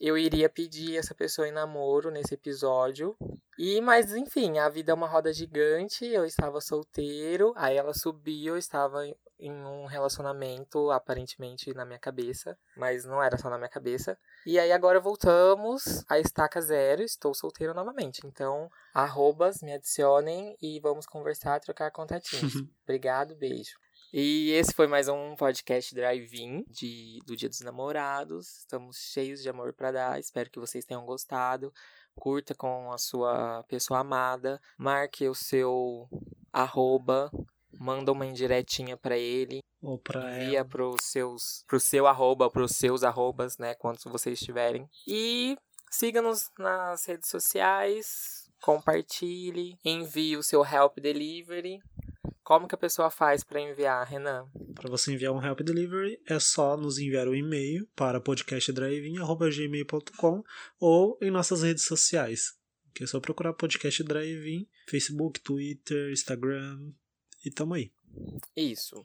eu iria pedir essa pessoa em namoro nesse episódio. E, mas enfim, a vida é uma roda gigante, eu estava solteiro, aí ela subiu, eu estava em um relacionamento, aparentemente na minha cabeça, mas não era só na minha cabeça. E aí agora voltamos à estaca zero, estou solteiro novamente. Então, arrobas, me adicionem e vamos conversar, trocar contatinhos. Obrigado, beijo. E esse foi mais um podcast Drive-In de, do Dia dos Namorados. Estamos cheios de amor para dar. Espero que vocês tenham gostado. Curta com a sua pessoa amada. Marque o seu arroba. Manda uma indiretinha para ele. Ou pra Envia ela. pros seus, pro seu arroba, pros seus arrobas, né? Quantos vocês tiverem. E siga-nos nas redes sociais. Compartilhe. Envie o seu help delivery. Como que a pessoa faz para enviar, Renan? Para você enviar um Help Delivery, é só nos enviar um e-mail para podcastdrivein.gmail.com ou em nossas redes sociais. Que é só procurar Podcast Drive-In, Facebook, Twitter, Instagram e tamo aí. Isso.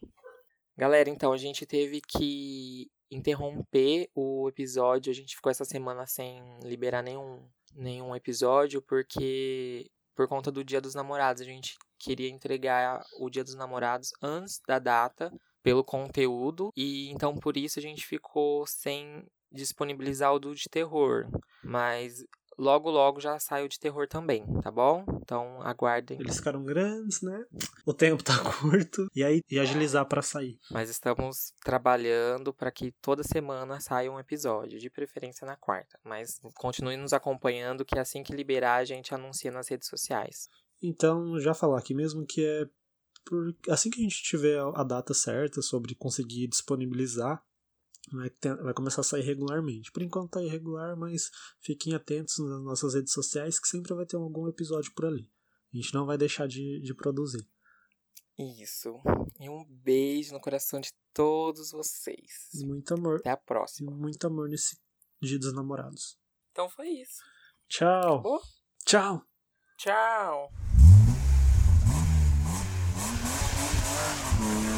Galera, então a gente teve que interromper o episódio. A gente ficou essa semana sem liberar nenhum, nenhum episódio porque por conta do Dia dos Namorados a gente queria entregar o Dia dos Namorados antes da data, pelo conteúdo, e então por isso a gente ficou sem disponibilizar o do de terror. Mas logo logo já sai o de terror também, tá bom? Então aguardem. Eles ficaram grandes, né? O tempo tá curto. E aí, e agilizar para sair. Mas estamos trabalhando para que toda semana saia um episódio, de preferência na quarta. Mas continue nos acompanhando, que assim que liberar a gente anuncia nas redes sociais. Então, já falar aqui mesmo que é por, assim que a gente tiver a data certa sobre conseguir disponibilizar, vai, ter, vai começar a sair regularmente. Por enquanto tá irregular, mas fiquem atentos nas nossas redes sociais que sempre vai ter algum episódio por ali. A gente não vai deixar de, de produzir. Isso. E um beijo no coração de todos vocês. Muito amor. Até a próxima. Muito amor nesse Dia dos Namorados. Então foi isso. Tchau. Acabou? Tchau. Tchau. Hum.